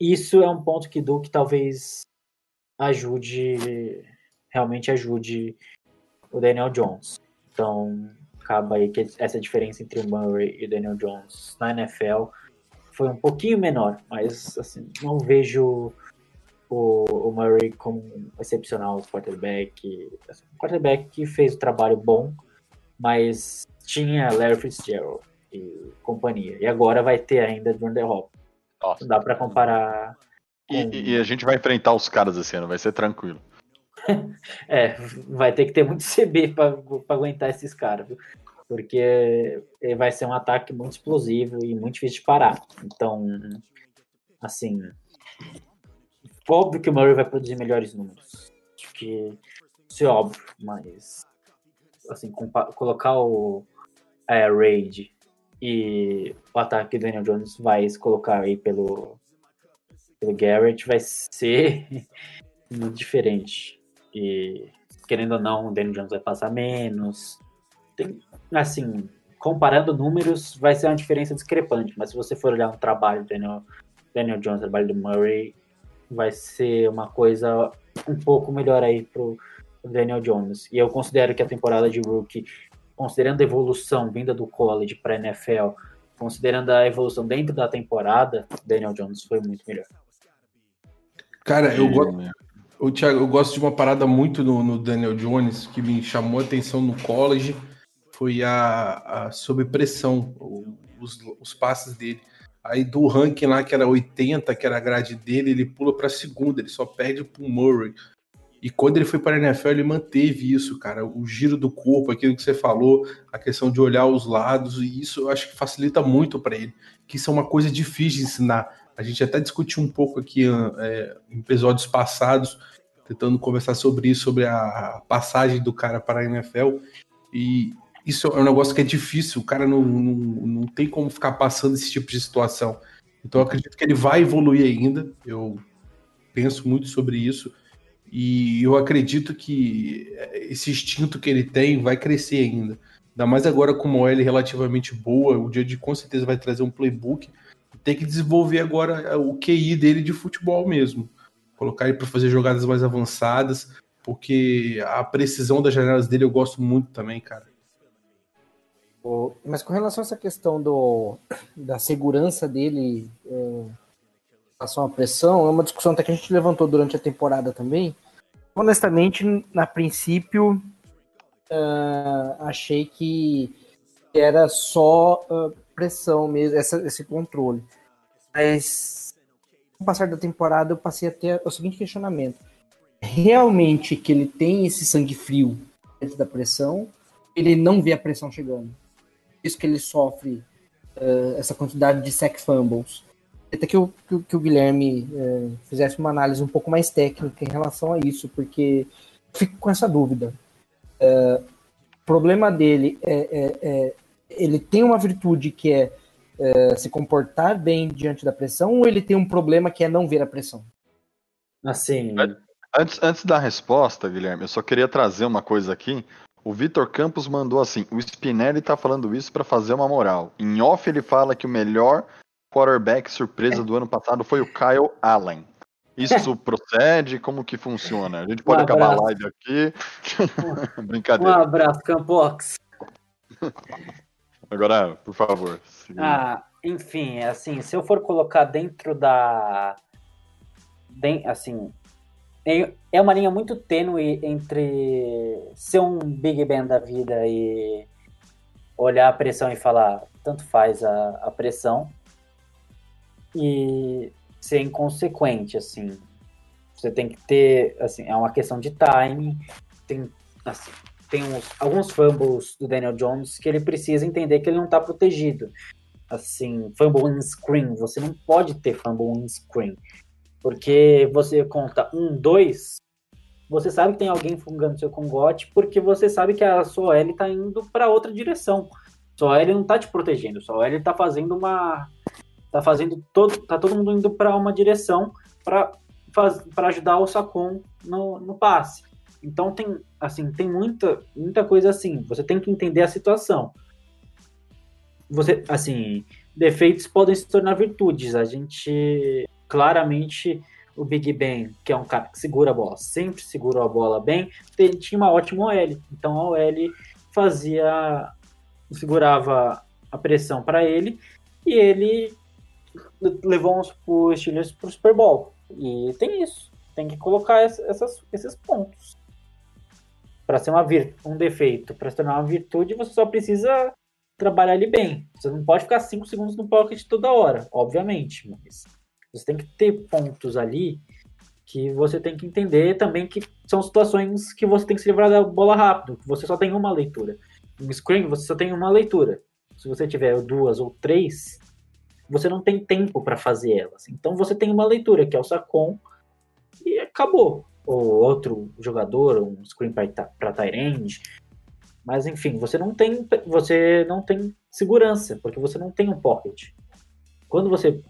isso é um ponto que Duke talvez ajude, realmente ajude o Daniel Jones. Então, acaba aí que essa diferença entre o Murray e o Daniel Jones na NFL foi um pouquinho menor, mas assim, não vejo o, o Murray como um excepcional quarterback. Assim, um quarterback que fez o trabalho bom, mas tinha Larry Fitzgerald e companhia. E agora vai ter ainda Jordan Hop. Nossa. Dá para comparar. E, com- e a gente vai enfrentar os caras esse ano, vai ser tranquilo. [LAUGHS] É, vai ter que ter muito CB para aguentar esses caras, viu? Porque eh, vai ser um ataque muito explosivo e muito difícil de parar. Então, assim, óbvio que o Murray vai produzir melhores números. Acho que isso é óbvio, mas assim, colocar o é, Raid e o ataque do Daniel Jones vai se colocar aí pelo, pelo Garrett vai ser [LAUGHS] muito diferente. E querendo ou não, o Daniel Jones vai passar menos. Tem, assim, comparando números, vai ser uma diferença discrepante, mas se você for olhar um trabalho do Daniel, Daniel Jones, trabalho do Murray, vai ser uma coisa um pouco melhor aí pro Daniel Jones. E eu considero que a temporada de rookie, considerando a evolução vinda do college para NFL, considerando a evolução dentro da temporada, o Daniel Jones foi muito melhor. Cara, eu gosto. Ô, Thiago, eu gosto de uma parada muito no, no Daniel Jones que me chamou a atenção no college, foi a, a sob pressão, os, os passes dele. Aí do ranking lá, que era 80, que era a grade dele, ele pula pra segunda, ele só perde pro Murray. E quando ele foi para a NFL, ele manteve isso, cara. O giro do corpo, aquilo que você falou, a questão de olhar os lados, e isso eu acho que facilita muito para ele. Que isso é uma coisa difícil de ensinar. A gente até discutiu um pouco aqui é, em episódios passados, tentando conversar sobre isso, sobre a passagem do cara para a NFL. E isso é um negócio que é difícil, o cara não, não, não tem como ficar passando esse tipo de situação. Então eu acredito que ele vai evoluir ainda. Eu penso muito sobre isso. E eu acredito que esse instinto que ele tem vai crescer ainda. Ainda mais agora com uma OL relativamente boa, o de com certeza vai trazer um playbook. Tem que desenvolver agora o QI dele de futebol mesmo. Colocar ele para fazer jogadas mais avançadas, porque a precisão das janelas dele eu gosto muito também, cara. Mas com relação a essa questão do, da segurança dele é, em relação à pressão, é uma discussão até que a gente levantou durante a temporada também. Honestamente, na princípio, ah, achei que era só ah, pressão mesmo, essa- esse controle. Mas com o passar da temporada eu passei a ter o seguinte questionamento. Realmente que ele tem esse sangue frio dentro da pressão, ele não vê a pressão chegando isso que ele sofre eh, essa quantidade de sack fumbles. Até que o, que, o- que o Guilherme eh, fizesse uma análise um pouco mais técnica em relação a isso, porque eu fico com essa dúvida. Eh, o problema dele é, é- é- ele tem uma virtude que é eh, se comportar bem diante da pressão, ou ele tem um problema que é não ver a pressão? Assim, Antes, antes da resposta, Guilherme, eu só queria trazer uma coisa aqui. O Vitor Campos mandou assim: o Spinelli tá falando isso pra fazer uma moral. Em off, ele fala que o melhor quarterback surpresa do ano passado foi o Kyle Allen. Isso [LAUGHS] procede? Como que funciona? A gente pode Um acabar a live aqui. [LAUGHS] um Brincadeira. abraço, Campox. [LAUGHS] Agora, por favor. se- Ah, enfim, assim, se eu for colocar dentro da. assim. É uma linha muito tênue entre ser um Big Ben da vida e olhar a pressão e falar, tanto faz a, a pressão, e ser inconsequente, assim. Você tem que ter, assim, é uma questão de timing, tem, assim, tem uns, alguns fumbles do Daniel Jones que ele precisa entender que ele não está protegido assim, fumble in screen, você não pode ter fumble in screen. Porque você conta um, dois, você sabe que tem alguém fungando seu congote, porque você sabe que a sua OL tá indo para outra direção. Sua OL não tá te protegendo, sua OL tá fazendo uma. Tá fazendo todo. Tá todo mundo indo para uma direção para ajudar o Sacon no, no passe. Então tem assim, tem muita, muita coisa assim. Você tem que entender a situação. Você, assim, defeitos podem se tornar virtudes. A gente claramente o Big Ben, que é um cara que segura a bola, sempre segurou a bola bem, ele tinha uma ótima OL. Então a OL fazia segurava a pressão para ele e ele levou os Steelers para o Super Bowl. E tem isso, tem que colocar essas, esses pontos. Para ser uma um defeito, para se tornar uma virtude, você só precisa trabalhar ele bem. Você não pode ficar 5 segundos no pocket toda hora, obviamente, mas você tem que ter pontos ali que você tem que entender também que são situações que você tem que se livrar da bola rápido, que você só tem uma leitura. No screen você só tem uma leitura. Se você tiver duas ou três, você não tem tempo para fazer elas. Então você tem uma leitura, que é o Sacon, e acabou. Ou outro jogador, um screen para Tyrande. Mas enfim, você não tem você não tem segurança, porque você não tem um pocket. Quando você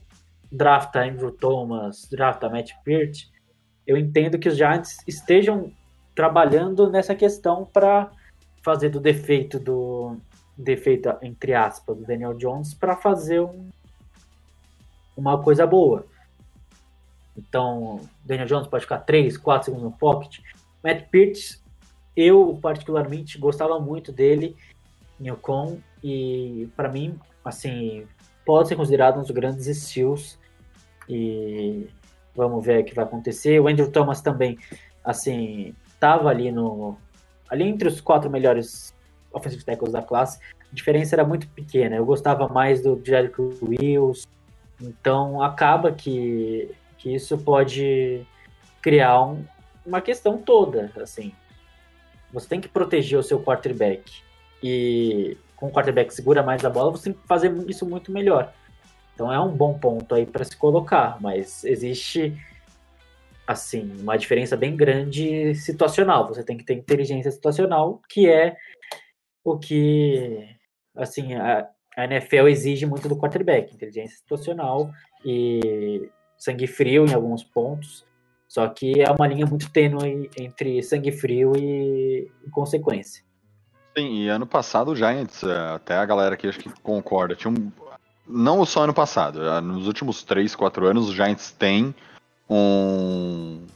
drafta Andrew Thomas, drafta Matt Peart, eu entendo que os Giants estejam trabalhando nessa questão para fazer do defeito do defeito entre aspas do Daniel Jones para fazer um, uma coisa boa. Então, Daniel Jones pode ficar 3, 4 segundos no pocket. Matt Peart, eu particularmente gostava muito dele em Ocon e para mim, assim, pode ser considerado um dos grandes steals e vamos ver o que vai acontecer. O Andrew Thomas também, assim, estava ali no ali entre os quatro melhores offensive tackles da classe. A diferença era muito pequena. Eu gostava mais do Jericho Wills. Então acaba que, que isso pode criar um, uma questão toda, assim. Você tem que proteger o seu quarterback. E com o quarterback segura mais a bola, você tem que fazer isso muito melhor. Então é um bom ponto aí para se colocar, mas existe assim uma diferença bem grande situacional. Você tem que ter inteligência situacional, que é o que assim a NFL exige muito do quarterback, inteligência situacional e sangue frio em alguns pontos. Só que é uma linha muito tênue entre sangue frio e, consequência. Sim, e ano passado o Giants, é, até a galera aqui acho que concorda, tinha um, não só ano passado, é, nos últimos 3, 4 anos, os Giants têm um.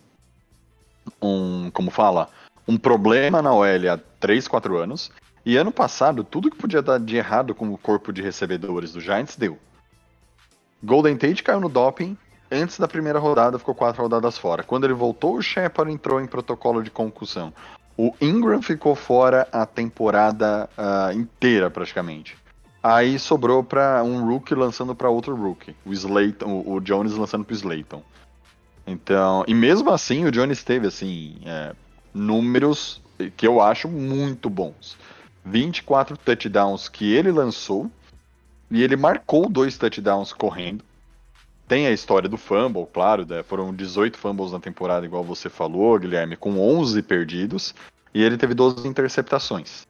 Um. Como fala? Um problema na OL há 3, 4 anos. E ano passado, tudo que podia dar de errado com o corpo de recebedores do Giants deu. Golden Tate caiu no doping. Antes da primeira rodada, ficou quatro rodadas fora. Quando ele voltou, o Shepard entrou em protocolo de concussão. O Ingram ficou fora a temporada uh, inteira, praticamente. Aí sobrou para um rookie lançando para outro rookie. O Slayton, o Jones lançando para Slayton. Então, e mesmo assim o Jones teve assim é, números que eu acho muito bons. 24 touchdowns que ele lançou e ele marcou dois touchdowns correndo. Tem a história do fumble, claro, né? foram 18 fumbles na temporada, igual você falou, Guilherme, com 11 perdidos, e ele teve 12 interceptações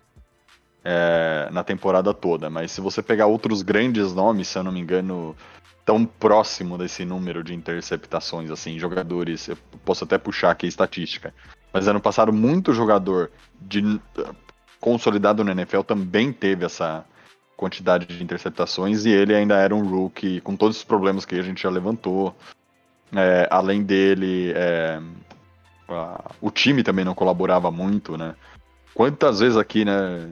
é, na temporada toda. Mas se você pegar outros grandes nomes, se eu não me engano, tão próximo desse número de interceptações, assim, jogadores, eu posso até puxar aqui a estatística. Mas ano passado, muito jogador de consolidado no NFL também teve essa quantidade de interceptações e ele ainda era um rookie com todos os problemas que a gente já levantou. É, além dele, é, a, o time também não colaborava muito, né? Quantas vezes aqui, né,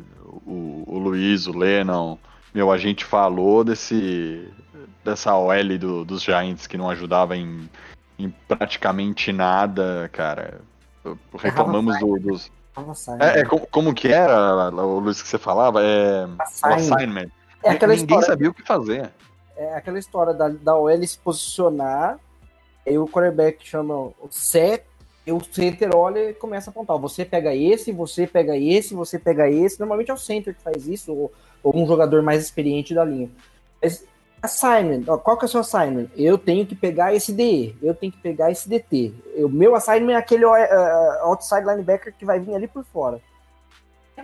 o, o Luiz, o Lennon, meu, a gente falou desse dessa OL do, dos Giants que não ajudava em, em praticamente nada, cara. Reclamamos do, dos. É, é como, como, que era, o Luiz, que você falava? É, assignment. O assignment. É aquela Ninguém história, sabia o que fazer. É aquela história da, da OL se posicionar, aí o quarterback chama o set o center olha e começa a apontar. Você pega esse, você pega esse, você pega esse. Normalmente é o center que faz isso, ou, ou um jogador mais experiente da linha. Mas Assignment, ó, qual que é o seu assignment? Eu tenho que pegar esse DE, eu tenho que pegar esse DT. O meu assignment é aquele uh, outside linebacker que vai vir ali por fora.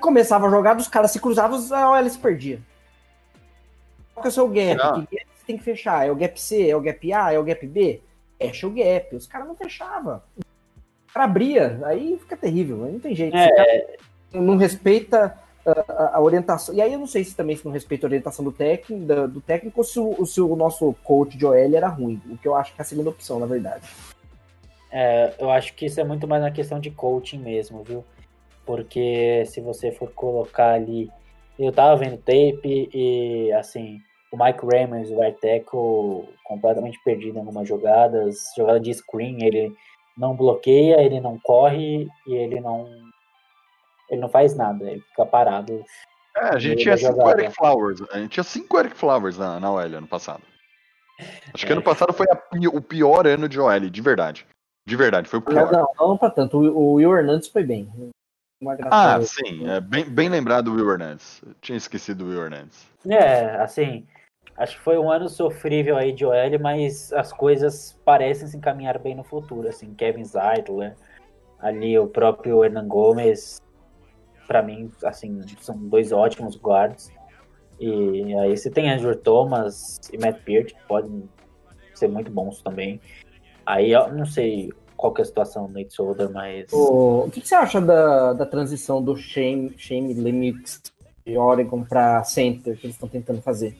Começava a jogar, os caras se cruzavam, a OL se perdia. Qual que é o seu gap? Ah. Que gap você tem que fechar? É o gap C, é o gap A, é o gap B? Fecha o gap. Os caras não fechavam. O cara abria, aí fica terrível, aí não tem jeito. É. Cara não respeita a, a- orientação. E aí eu não sei se também se não respeita a orientação do técnico, da- do técnico ou se o, se o nosso coach de OL era ruim. O que eu acho que é a segunda opção, na verdade. É, eu acho que isso é muito mais uma questão de coaching mesmo, viu? Porque se você for colocar ali. Eu tava vendo tape e, assim, o Mike Raymond, o right tackle, completamente perdido em algumas jogadas. Jogada de screen, ele não bloqueia, ele não corre e ele não. Ele não faz nada, ele fica parado. É, a gente tinha da cinco jogada. Eric Flowers. A gente tinha cinco Eric Flowers na, na OL ano passado. Acho que É. ano passado foi a o pior ano de OL, de verdade. De verdade, foi o Não, pior. não, não pra tanto. O, o Will Hernandes foi bem. Ah, sim, é bem, bem lembrado do Will Hernandes. Eu tinha esquecido do Will Hernandes. É, assim, acho que foi um ano sofrível aí de OL, mas as coisas parecem se encaminhar bem no futuro, assim, Kevin Zeitler, ali o próprio Hernan Gomes, pra mim, assim, são dois ótimos guards. E aí você tem Andrew Thomas e Matt Peart, que podem ser muito bons também. Aí eu não sei qual que é a situação do Nate Solder, mas... O, o que, que você acha da, da transição do Shane, Shane Lemix de Oregon pra Center que eles estão tentando fazer?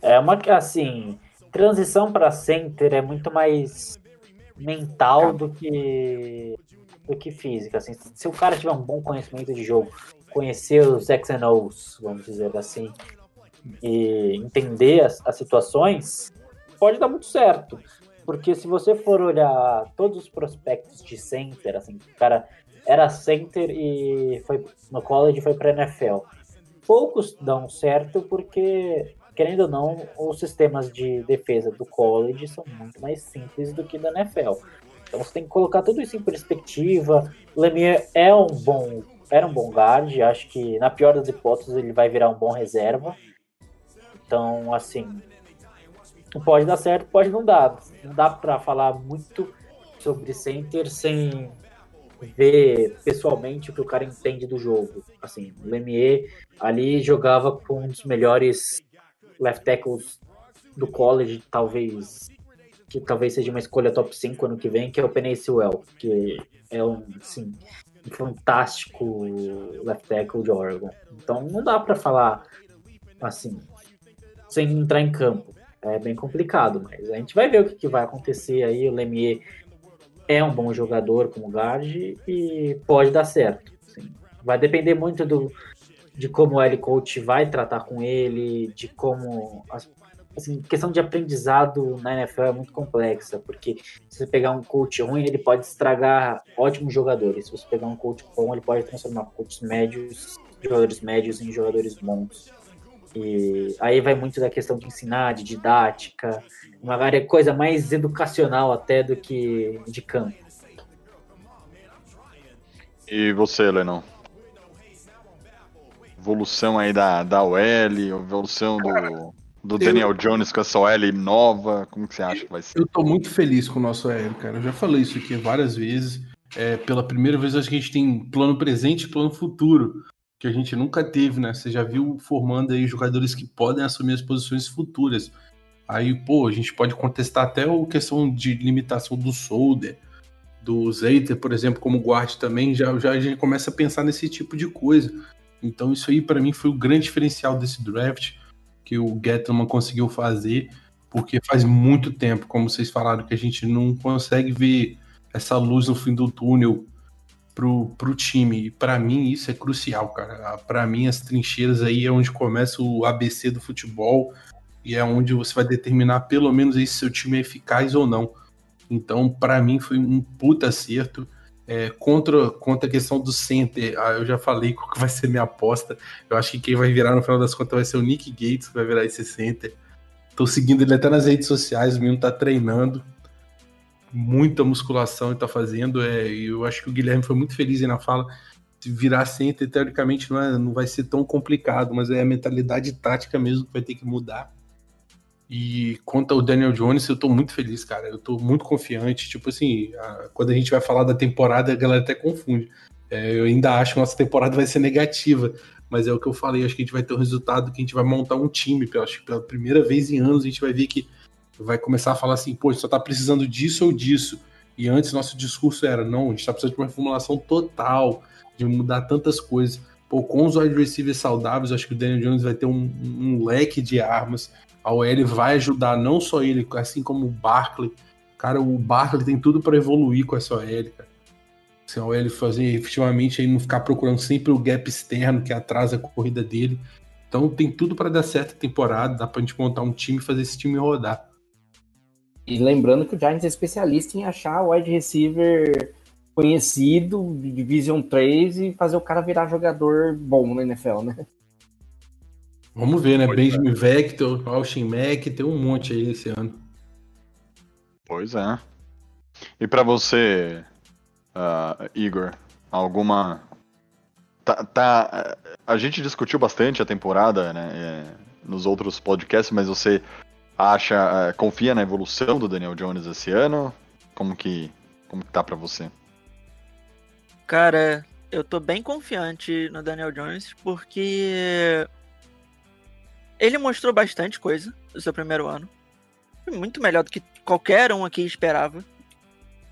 É uma assim, transição para center é muito mais mental do que do que física. Assim, se o cara tiver um bom conhecimento de jogo, conhecer os X and O's, vamos dizer assim, e entender as, as situações, pode dar muito certo. Porque se você for olhar todos os prospectos de center, assim, o cara era center e foi no college foi para NFL. Poucos dão certo porque querendo ou não, os sistemas de defesa do college são muito mais simples do que da NFL. Então você tem que colocar tudo isso em perspectiva. Lemieux é um bom, era um bom guard, acho que na pior das hipóteses ele vai virar um bom reserva. Então, assim, pode dar certo, pode não dar. Não dá para falar muito sobre center sem ver pessoalmente o que o cara entende do jogo. Assim, o Lemieux ali jogava com um dos melhores left tackles do college, talvez que talvez seja uma escolha top 5 ano que vem, que é o Penei Sewell, que é um, assim, um fantástico left tackle de Oregon. Então não dá para falar assim, sem entrar em campo. É bem complicado, mas a gente vai ver o que, que vai acontecer aí. O Lemieux é um bom jogador como guard e pode dar certo. assim. Vai depender muito do, de como o L coach vai tratar com ele, de como as- assim, questão de aprendizado na NFL é muito complexa, porque se você pegar um coach ruim, ele pode estragar ótimos jogadores. Se você pegar um coach bom, ele pode transformar coaches médios, jogadores médios em jogadores bons. E aí vai muito da questão de ensinar, de didática, uma área coisa mais educacional até do que de campo. E você, Lenão? Evolução aí da, da OL, evolução do, do Daniel Jones com essa OL nova, como que você acha que vai ser? Eu tô muito feliz com o nosso aéreo, cara. Eu já falei isso aqui várias vezes. É, pela primeira vez, acho que a gente tem plano presente e plano futuro, que a gente nunca teve, né? Você já viu formando aí jogadores que podem assumir as posições futuras. Aí, pô, a gente pode contestar até a questão de limitação do Solder, do Zeiter, por exemplo, como guard também. Já, já a gente começa a pensar nesse tipo de coisa. Então, isso aí, para mim, foi o grande diferencial desse draft que o Gettleman conseguiu fazer porque faz muito tempo, como vocês falaram, que a gente não consegue ver essa luz no fim do túnel pro, pro time. E para mim isso é crucial, cara. Para mim as trincheiras aí é onde começa o ABC do futebol e é onde você vai determinar pelo menos aí se seu time é eficaz ou não. Então, para mim foi um puta acerto. É, contra, contra a questão do center, ah, eu já falei qual que vai ser minha aposta. Eu acho que quem vai virar no final das contas vai ser o Nick Gates, que vai virar esse center. Tô seguindo ele até nas redes sociais, o menino tá treinando. Muita musculação ele tá fazendo. É, eu acho que o Guilherme foi muito feliz aí na fala. Se virar center, teoricamente, não, é, não vai ser tão complicado, mas é a mentalidade tática mesmo que vai ter que mudar. E quanto ao Daniel Jones, eu tô muito feliz, cara. Eu tô muito confiante. Tipo assim, a- quando a gente vai falar da temporada, a galera até confunde. É, eu ainda acho que nossa temporada vai ser negativa. Mas é o que eu falei, acho que a gente vai ter o resultado que a gente vai montar um time. Eu acho que pela primeira vez em anos a gente vai ver que vai começar a falar assim, pô, a gente só tá precisando disso ou disso. E antes nosso discurso era, não, a gente tá precisando de uma reformulação total, de mudar tantas coisas. Pô, com os wide receivers saudáveis, acho que o Daniel Jones vai ter um, um leque de armas. A OL vai ajudar não só ele, assim como o Barkley. Cara, o Barkley tem tudo para evoluir com essa OL, cara. Se a OL fazer efetivamente aí não ficar procurando sempre o gap externo que atrasa a corrida dele. Então tem tudo para dar certo a temporada, dá pra gente montar um time e fazer esse time rodar. E lembrando que o Giants é especialista em achar wide receiver conhecido Division 3 e fazer o cara virar jogador bom na NFL, né? Vamos ver, né? Pois Benjamin Vector, Austin Mack, tem um monte aí esse ano. Pois é. E pra você, ah, Igor, alguma. Tá, tá- A gente discutiu bastante a temporada, né? é, nos outros podcasts, mas você acha. ah, confia na evolução do Daniel Jones esse ano? Como que. Como que tá pra você? Cara, eu tô bem confiante no Daniel Jones porque ele mostrou bastante coisa no seu primeiro ano. Muito melhor do que qualquer um aqui esperava.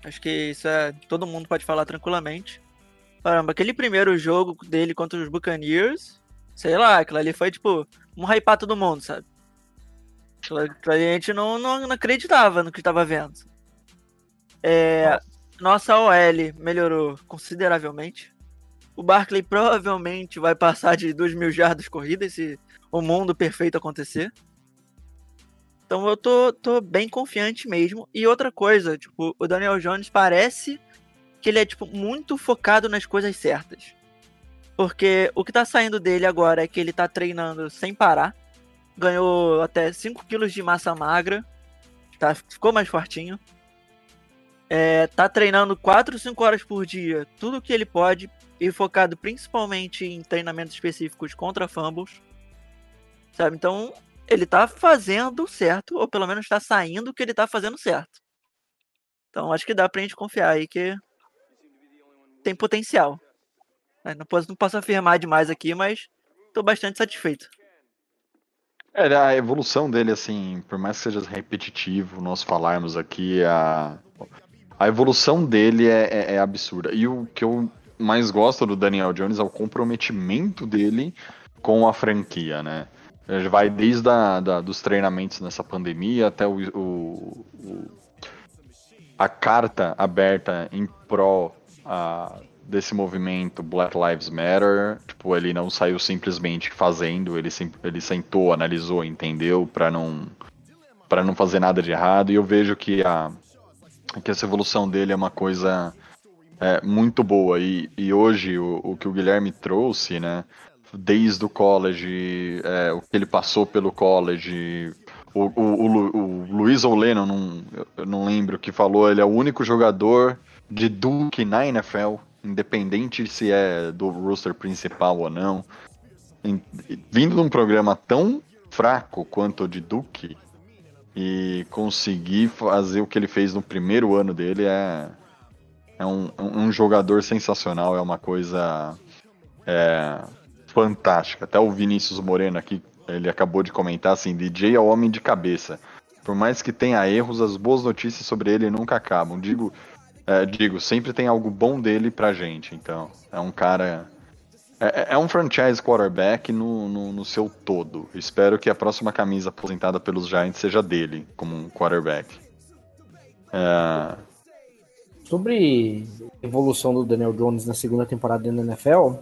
Acho que isso é, todo mundo pode falar tranquilamente. Caramba, aquele primeiro jogo dele contra os Buccaneers, sei lá, aquilo ali foi tipo um hypar todo mundo, sabe? Aquilo ali a gente não, não, não acreditava no que estava vendo. É, nossa OL melhorou consideravelmente. O Barkley provavelmente vai passar de 2 mil jardas corridas se o mundo perfeito acontecer. Então eu tô, tô bem confiante mesmo. E outra coisa, tipo, o Daniel Jones parece que ele é tipo muito focado nas coisas certas. Porque o que tá saindo dele agora é que ele tá treinando sem parar. Ganhou até 5 quilos de massa magra. Tá, ficou mais fortinho. É, tá treinando 4, 5 horas por dia, tudo que ele pode, e focado principalmente em treinamentos específicos contra fumbles. Sabe? Então, ele tá fazendo certo, ou pelo menos tá saindo que ele tá fazendo certo. Então, acho que dá pra gente confiar aí que tem potencial. É, Não posso, não posso afirmar demais aqui, mas tô bastante satisfeito. É, a evolução dele, assim, por mais que seja repetitivo nós falarmos aqui, a, a evolução dele é, é- é absurda. E o que eu mais gosto do Daniel Jones é o comprometimento dele com a franquia, né? Ele vai desde a, da- dos treinamentos nessa pandemia até o, o- o- a carta aberta em pró ah, desse movimento Black Lives Matter. Tipo, ele não saiu simplesmente fazendo, ele, ele sentou, analisou, entendeu, para não para não fazer nada de errado. E eu vejo que a que essa evolução dele é uma coisa é, muito boa. E, e hoje o, o que o Guilherme trouxe, né? Desde o college, é, o que ele passou pelo college, o, o, o, o Luiz Oleno, não, eu não lembro, que falou, ele é o único jogador de Duke na NFL, independente se é do roster principal ou não. Vindo de um programa tão fraco quanto o de Duke, e conseguir fazer o que ele fez no primeiro ano dele é, é um, um jogador sensacional, é uma coisa é, fantástica. Até o Vinícius Moreno aqui, ele acabou de comentar assim, DJ é o homem de cabeça. Por mais que tenha erros, as boas notícias sobre ele nunca acabam. Digo, é, digo, sempre tem algo bom dele pra gente. Então, é um cara. É, é um franchise quarterback no, no, no seu todo. Espero que a próxima camisa aposentada pelos Giants seja dele, como um quarterback. É, Sobre a evolução do Daniel Jones na segunda temporada da NFL,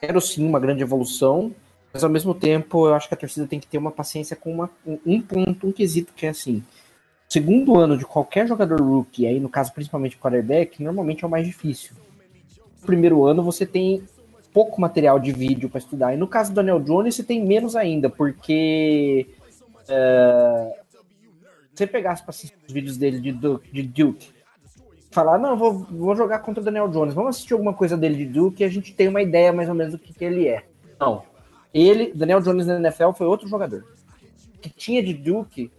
quero sim uma grande evolução, mas ao mesmo tempo eu acho que a torcida tem que ter uma paciência com uma, um, ponto, um quesito que é assim. Segundo ano de qualquer jogador rookie, aí no caso principalmente o quarterback, normalmente é o mais difícil. No primeiro ano você tem pouco material de vídeo para estudar, e no caso do Daniel Jones você tem menos ainda, porque é, se você pegasse para assistir os vídeos dele de Duke, de Duke falar, não, vou, vou jogar contra o Daniel Jones, vamos assistir alguma coisa dele de Duke e a gente tem uma ideia mais ou menos do que, que ele é. Não. Ele, Daniel Jones na NFL foi outro jogador. que tinha de Duke,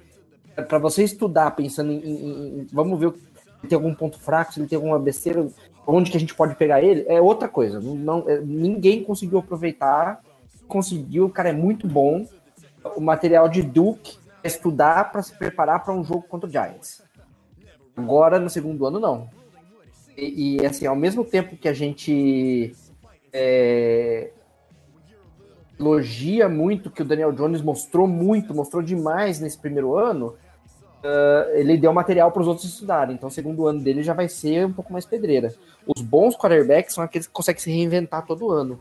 para você estudar pensando em, em- em- Vamos ver se tem algum ponto fraco, se ele tem alguma besteira, onde que a gente pode pegar ele, é outra coisa. Não, é- ninguém conseguiu aproveitar, conseguiu, o cara é muito bom. O material de Duke é estudar para se preparar para um jogo contra o Giants. Agora, no segundo ano, não. E, e, assim, ao mesmo tempo que a gente é, elogia muito que o Daniel Jones mostrou muito, mostrou demais nesse primeiro ano, ah, ele deu material para os outros estudarem. Então, o segundo ano dele já vai ser um pouco mais pedreira. Os bons quarterbacks são aqueles que conseguem se reinventar todo ano.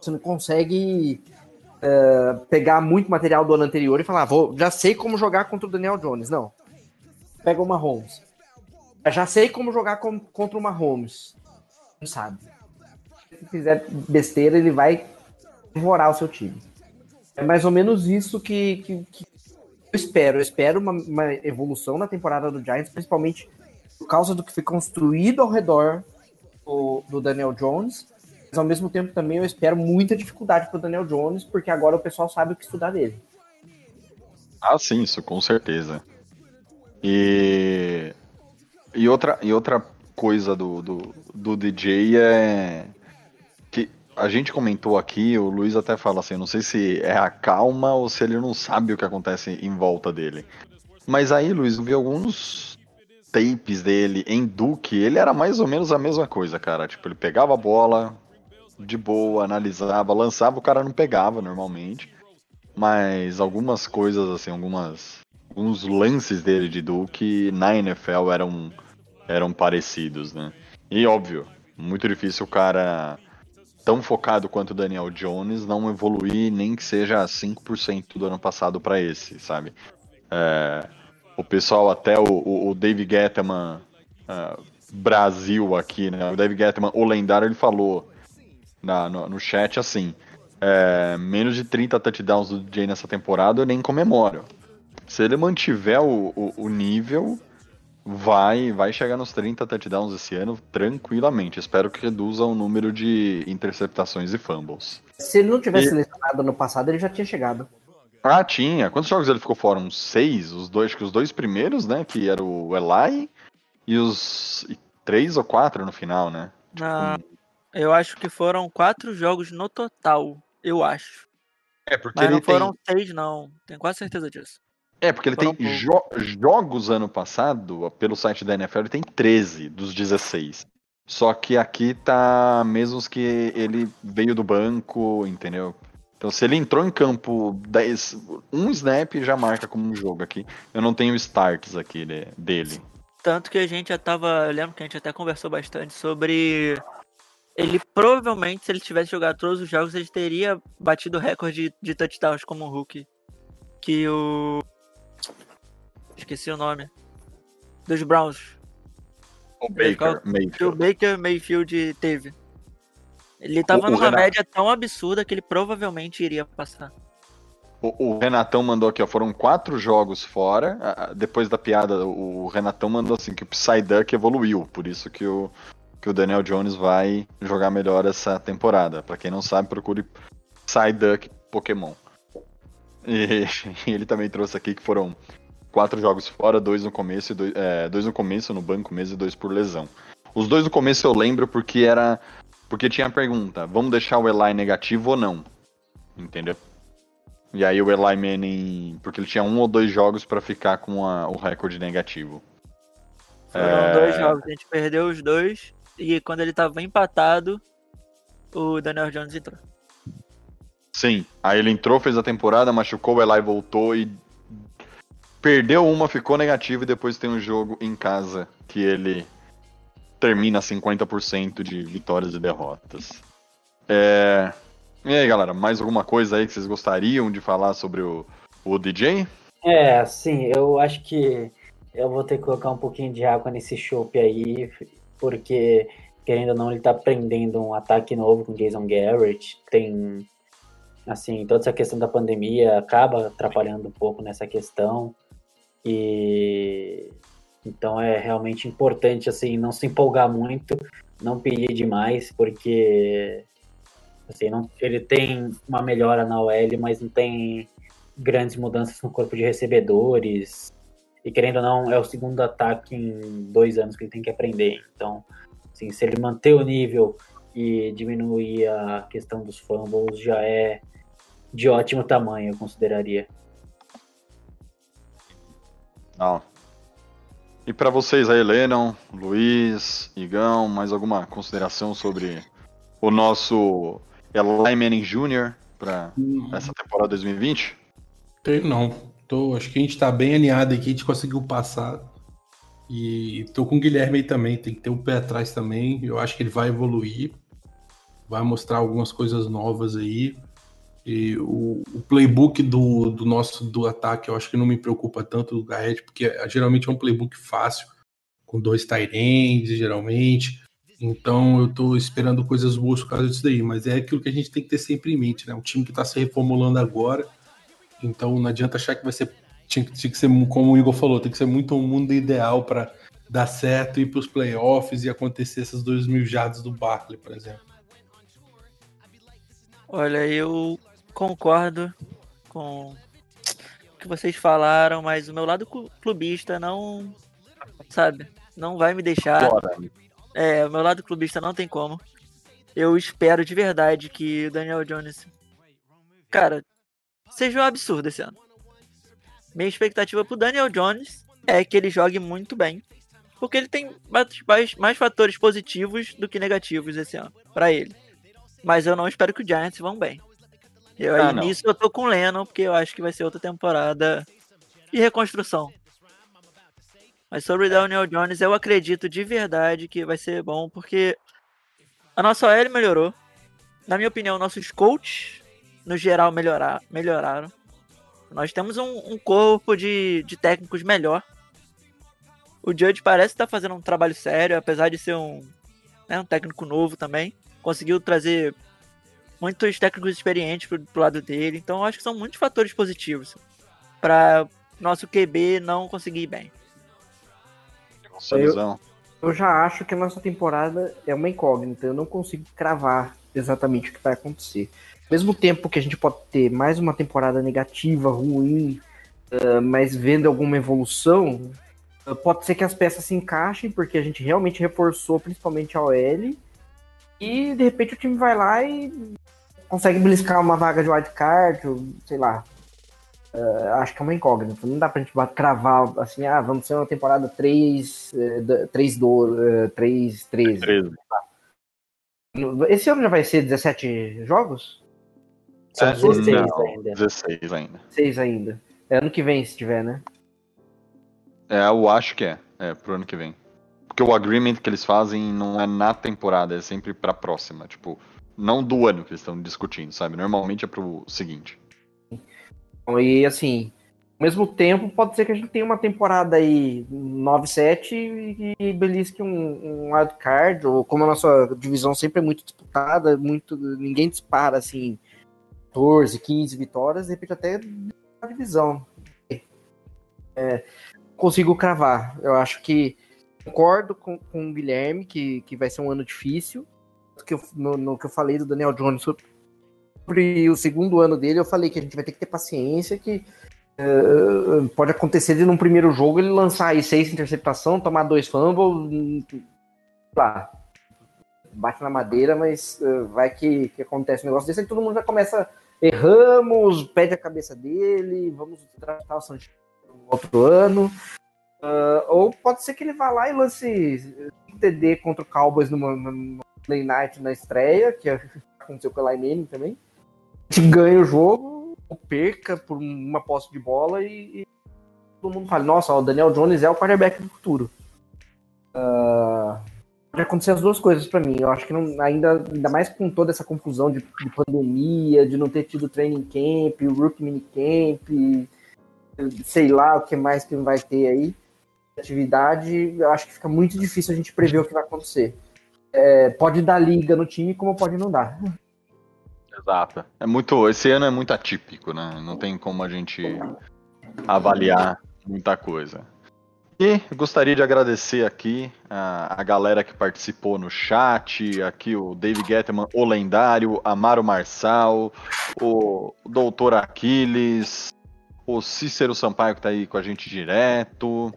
Você não consegue ah, pegar muito material do ano anterior e falar, "Ah, vou, já sei como jogar contra o Daniel Jones. Não. Pega o Mahomes. Já sei como jogar com- contra o Mahomes. Não sabe. Se fizer besteira, ele vai devorar o seu time. É mais ou menos isso que, que- que eu espero. Eu espero uma, uma evolução na temporada do Giants, principalmente por causa do que foi construído ao redor do, do Daniel Jones. Mas ao mesmo tempo também eu espero muita dificuldade para o Daniel Jones, porque agora o pessoal sabe o que estudar dele. Ah, sim, isso com certeza. E, e, outra, e outra coisa do, do, do DJ é que a gente comentou aqui, o Luiz até fala assim, não sei se é a calma ou se ele não sabe o que acontece em volta dele. Mas aí, Luiz, eu vi alguns tapes dele em Duke, ele era mais ou menos a mesma coisa, cara. Tipo, ele pegava a bola de boa, analisava, lançava, o cara não pegava normalmente. Mas algumas coisas, assim, algumas. Alguns lances dele de Duke na NFL eram, eram parecidos, né? E óbvio, muito difícil o cara tão focado quanto o Daniel Jones não evoluir nem que seja 5% do ano passado para esse, sabe? É, o pessoal, até o, o, o Dave Gettman ah, Brasil aqui, né? O Dave Gettman, o lendário, ele falou na, no, no chat assim: é, menos de 30 touchdowns do DJ nessa temporada eu nem comemoro. Se ele mantiver o, o, o nível, vai vai chegar nos 30 touchdowns esse ano tranquilamente. Espero que reduza o número de interceptações e fumbles. Se ele não tivesse E- selecionado no passado, ele já tinha chegado. Ah, tinha. Quantos jogos ele ficou fora? Uns seis? Os dois, acho que os dois primeiros, né? Que era o Eli e os e três ou quatro no final, né? Na- Eu acho que foram quatro jogos no total, eu acho. É, porque Mas ele não foram tem. seis, não. Tenho quase certeza disso. É, porque ele foram tem jo- jogos ano passado, pelo site da NFL, ele tem 13 dos 16. Só que aqui tá mesmo os que ele veio do banco, entendeu? Então se ele entrou em campo 10, um snap já marca como um jogo aqui. Eu não tenho starts aqui de- dele. Tanto que a gente já tava. Eu lembro que a gente até conversou bastante sobre. Ele provavelmente, se ele tivesse jogado todos os jogos, ele teria batido o recorde de, de touchdowns como Hulk. Que o. Esqueci o nome. Dos Browns. O Baker, Que o Mayfield. Baker Mayfield teve. Ele tava O- o numa Renato- média tão absurda que ele provavelmente iria passar. O, o Renatão mandou aqui, ó, foram quatro jogos fora. Ah, ah, Depois da piada, o Renatão mandou assim que o Psyduck evoluiu, por isso que o, que o Daniel Jones vai jogar melhor essa temporada. Pra quem não sabe, procure Psyduck Pokémon. E, [LAUGHS] ele também trouxe aqui que foram quatro jogos fora, dois no começo, dois, é, dois no começo no banco mesmo e dois por lesão. Os dois no começo eu lembro porque era. Porque tinha a pergunta: vamos deixar o Eli negativo ou não? Entendeu? E aí o Eli Manning, porque ele tinha um ou dois jogos pra ficar com a- o recorde negativo. Foram É. dois jogos, a gente perdeu os dois. E quando ele tava empatado, o Daniel Jones entrou. Sim. Aí ele entrou, fez a temporada, machucou, o Eli voltou e perdeu uma, ficou negativo e depois tem um jogo em casa que ele termina 50% de vitórias e derrotas. É... E aí, galera, mais alguma coisa aí que vocês gostariam de falar sobre o, o DJ? É, assim, eu acho que eu vou ter que colocar um pouquinho de água nesse chopp aí, porque, querendo ou não, ele tá aprendendo um ataque novo com Jason Garrett. Tem, assim, toda essa questão da pandemia acaba atrapalhando um pouco nessa questão. E então é realmente importante, assim, não se empolgar muito, não pedir demais, porque assim, não, ele tem uma melhora na OL, mas não tem grandes mudanças no corpo de recebedores. E querendo ou não, é o segundo ataque em dois anos que ele tem que aprender. Então, assim, se ele manter o nível e diminuir a questão dos fumbles, já é de ótimo tamanho, eu consideraria. Não. E para vocês aí, Lennon, Luiz, Igão, mais alguma consideração sobre o nosso Eli Manning Jr. para essa temporada 2020? Tenho não. Tô, acho que a gente tá bem alinhado aqui, a gente conseguiu passar. E tô com o Guilherme aí também, tem que ter o um pé atrás também. Eu acho que ele vai evoluir, vai mostrar algumas coisas novas aí. E o, o playbook do, do, nosso do ataque, eu acho que não me preocupa tanto do Garrett, porque geralmente é um playbook fácil, com dois tight geralmente. Então eu tô esperando coisas boas por causa disso daí, mas é aquilo que a gente tem que ter sempre em mente, né? Um time que está se reformulando agora, então não adianta achar que vai ser. Tinha, tinha que ser, como o Igor falou, tem que ser muito um mundo ideal para dar certo, ir para os playoffs e acontecer essas dois mil jardas do Barkley, por exemplo. Olha, eu concordo com o que vocês falaram, mas o meu lado clubista não, sabe, não vai me deixar. É, o meu lado clubista não tem como. Eu espero de verdade que o Daniel Jones, cara, seja um absurdo esse ano. Minha expectativa pro Daniel Jones é que ele jogue muito bem, porque ele tem mais, mais fatores positivos do que negativos esse ano para ele. Mas eu não espero que o Giants vão bem. Eu, ah, nisso eu tô com o Lennon, porque eu acho que vai ser outra temporada de reconstrução. Mas sobre Daniel Jones, eu acredito de verdade que vai ser bom, porque a nossa OL melhorou. Na minha opinião, nossos coaches, no geral, melhorar, melhoraram. Nós temos um, um corpo de, de técnicos melhor. O Judge parece estar fazendo um trabalho sério, apesar de ser um, né, um técnico novo também. Conseguiu trazer muitos técnicos experientes pro, pro lado dele. Então acho que são muitos fatores positivos para nosso QB não conseguir ir bem. Eu, eu já acho que a nossa temporada é uma incógnita. Eu não consigo cravar exatamente o que vai acontecer. Ao mesmo tempo que a gente pode ter mais uma temporada negativa, ruim, uh, mas vendo alguma evolução, uh, pode ser que as peças se encaixem, porque a gente realmente reforçou principalmente a OL. E de repente o time vai lá e consegue beliscar uma vaga de wildcard, ou sei lá. Uh, acho que é uma incógnita. Não dá pra gente cravar assim, ah, vamos ser uma temporada 3, 3, 2, 3, 13. 13. Esse ano já vai ser 17 jogos? São 16 não, ainda. 16 ainda. 16 ainda. É ano que vem, se tiver, né? É, eu acho que é. É, pro ano que vem. Porque o agreement que eles fazem não é na temporada, é sempre pra próxima. Tipo, não do ano que eles estão discutindo, sabe? Normalmente é pro seguinte. E assim, ao mesmo tempo, pode ser que a gente tenha uma temporada aí 9-7 e belisque um, um wildcard, ou como a nossa divisão sempre é muito disputada, muito, ninguém dispara assim 14, 15 vitórias, de repente até a divisão. É, consigo cravar. Eu acho que concordo com, com o Guilherme que, que vai ser um ano difícil. Que eu, no, no, que eu falei do Daniel Jones sobre o segundo ano dele, eu falei que a gente vai ter que ter paciência, que uh, pode acontecer de num primeiro jogo ele lançar aí seis interceptação, tomar dois fumbles, lá, bate na madeira, mas uh, vai que, que acontece um negócio desse, aí todo mundo já começa, erramos, pede a cabeça dele, vamos tratar o Sanches no outro ano, uh, ou pode ser que ele vá lá e lance TD contra o Cowboys numa, numa Play Night na estreia, que aconteceu com o Eli também. A ganha o jogo, perca por uma posse de bola e, e todo mundo fala, nossa, o Daniel Jones é o quarterback do futuro. Uh, pode acontecer as duas coisas para mim. Eu acho que não, ainda, ainda mais com toda essa confusão de, de pandemia, de não ter tido training camp, o rookie minicamp, sei lá o que mais que vai ter aí, atividade, eu acho que fica muito difícil a gente prever o que vai acontecer é, pode dar liga no time, como pode não dar. Exato. É muito, esse ano é muito atípico, né? Não tem como a gente avaliar muita coisa. E gostaria de agradecer aqui a, a galera que participou no chat, aqui o Dave Gettman, o lendário, Amaro Marçal, o Doutor Aquiles, o Cícero Sampaio, que tá aí com a gente direto,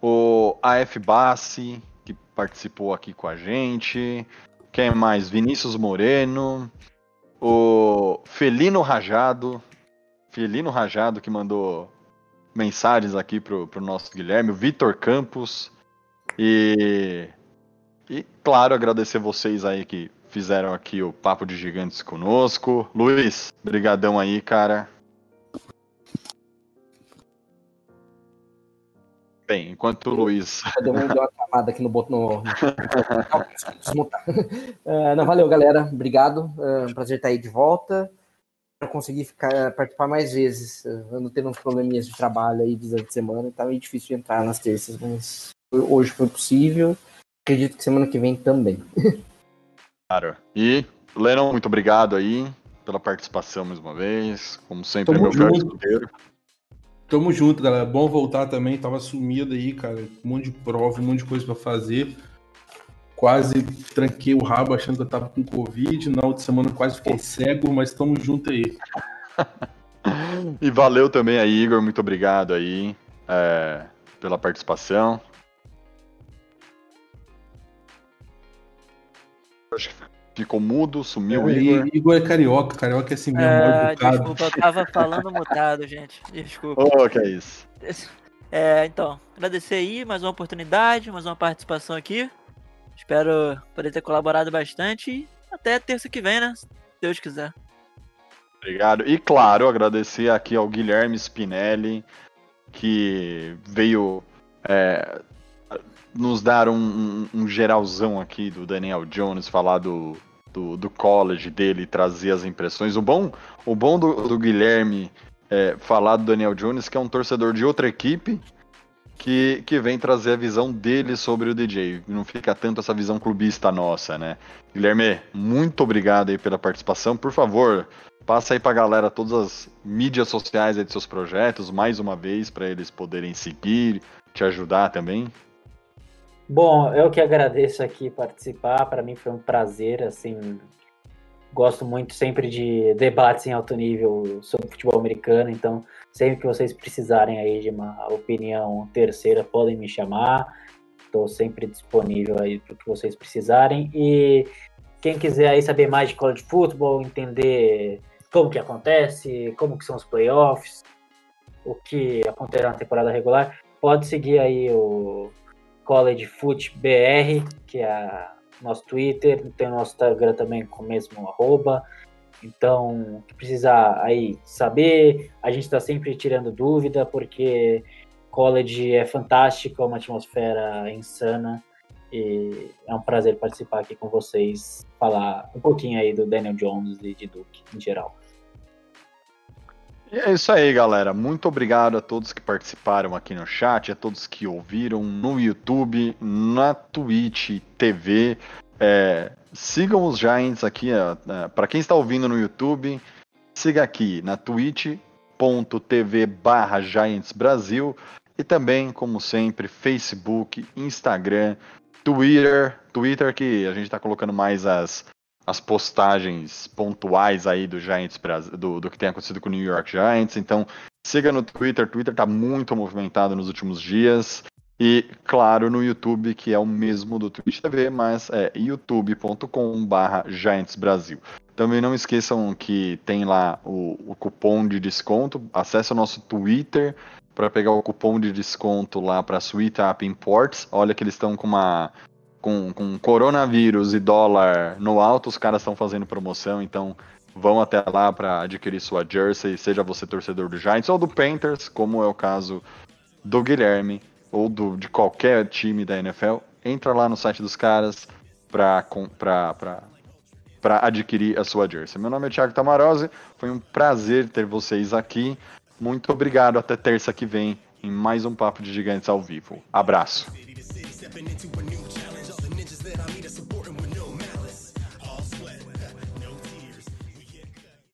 o AF Bassi, que participou aqui com a gente, quem mais? Vinícius Moreno, o Felino Rajado, Felino Rajado, que mandou mensagens aqui pro, pro nosso Guilherme, o Vitor Campos, e, e, claro, agradecer vocês aí que fizeram aqui o Papo de Gigantes conosco. Luiz, brigadão aí, cara. Bem, enquanto o Luiz. [LAUGHS] Deu uma deu uma travada aqui no botão. No... Eh, [LAUGHS] não, valeu, galera. Obrigado. É um prazer estar aí de volta. Para conseguir ficar, participar mais vezes. Não tendo uns probleminhas de trabalho aí de semana, tá meio difícil de entrar nas terças, mas hoje foi possível. Acredito que semana que vem também. [LAUGHS] Claro. E, Lennon, muito obrigado aí pela participação mais uma vez. Como sempre, Tamo meu junto. escudeiro. Tamo junto, galera. Bom voltar também. Tava sumido aí, cara. Um monte de prova, um monte de coisa pra fazer. Quase tranquei o rabo achando que eu tava com Covid. Na outra semana quase fiquei cego, mas tamo junto aí. [LAUGHS] E valeu também aí, Igor. Muito obrigado aí é, pela participação. Ficou mudo, sumiu o Igor. Igor é carioca, carioca é assim mesmo, É, educado. desculpa, eu tava falando mutado, gente. Desculpa. Ô, que é isso. É, então, agradecer aí mais uma oportunidade, mais uma participação aqui. Espero poder ter colaborado bastante e até terça que vem, né? Se Deus quiser. Obrigado. E claro, agradecer aqui ao Guilherme Spinelli, que veio é, nos dar um, um- um geralzão aqui do Daniel Jones, falar do, do, do college dele, trazer as impressões. O bom, o bom do, do Guilherme é, falar do Daniel Jones, que é um torcedor de outra equipe, que, que vem trazer a visão dele sobre o DJ. Não fica tanto essa visão clubista nossa, né? Guilherme, muito obrigado aí pela participação. Por favor, passa aí pra galera todas as mídias sociais aí de seus projetos, mais uma vez, para eles poderem seguir, te ajudar também. Bom, eu que agradeço aqui participar. Para mim foi um prazer, assim. Gosto muito sempre de debates em alto nível sobre futebol americano, então sempre que vocês precisarem aí de uma opinião terceira, podem me chamar. Estou sempre disponível aí para o que vocês precisarem. E quem quiser aí saber mais de college football, entender como que acontece, como que são os playoffs, o que acontece na temporada regular, pode seguir aí o College Foot BR, que é nosso Twitter, tem o nosso Instagram também com o mesmo arroba. Então, precisar aí saber, a gente está sempre tirando dúvida, porque college é fantástico, é uma atmosfera insana. E é um prazer participar aqui com vocês, falar um pouquinho aí do Daniel Jones e de Duke em geral. E é isso aí, galera. Muito obrigado a todos que participaram aqui no chat, a todos que ouviram no YouTube, na Twitch TV. É, sigam os Giants aqui, para quem está ouvindo no YouTube, siga aqui na twitch.tv barra Giants Brasil e também, como sempre, Facebook, Instagram, Twitter, Twitter que a gente está colocando mais as, as postagens pontuais aí do Giants do, do que tem acontecido com o New York Giants. Então, siga no Twitter. Twitter tá muito movimentado nos últimos dias. E, claro, no YouTube, que é o mesmo do Twitch TV, mas é youtube.com/barra Giants Brasil. Também não esqueçam que tem lá o, o cupom de desconto. Acesse o nosso Twitter para pegar o cupom de desconto lá para Sweet App Imports. Olha que eles estão com uma com, com coronavírus e dólar no alto, os caras estão fazendo promoção, então vão até lá para adquirir sua jersey, seja você torcedor do Giants ou do Panthers, como é o caso do Guilherme ou do, de qualquer time da NFL. Entra lá no site dos caras para adquirir a sua jersey. Meu nome é Thiago Tamarose, foi um prazer ter vocês aqui. Muito obrigado, até terça que vem em mais um Papo de Gigantes ao vivo. Abraço.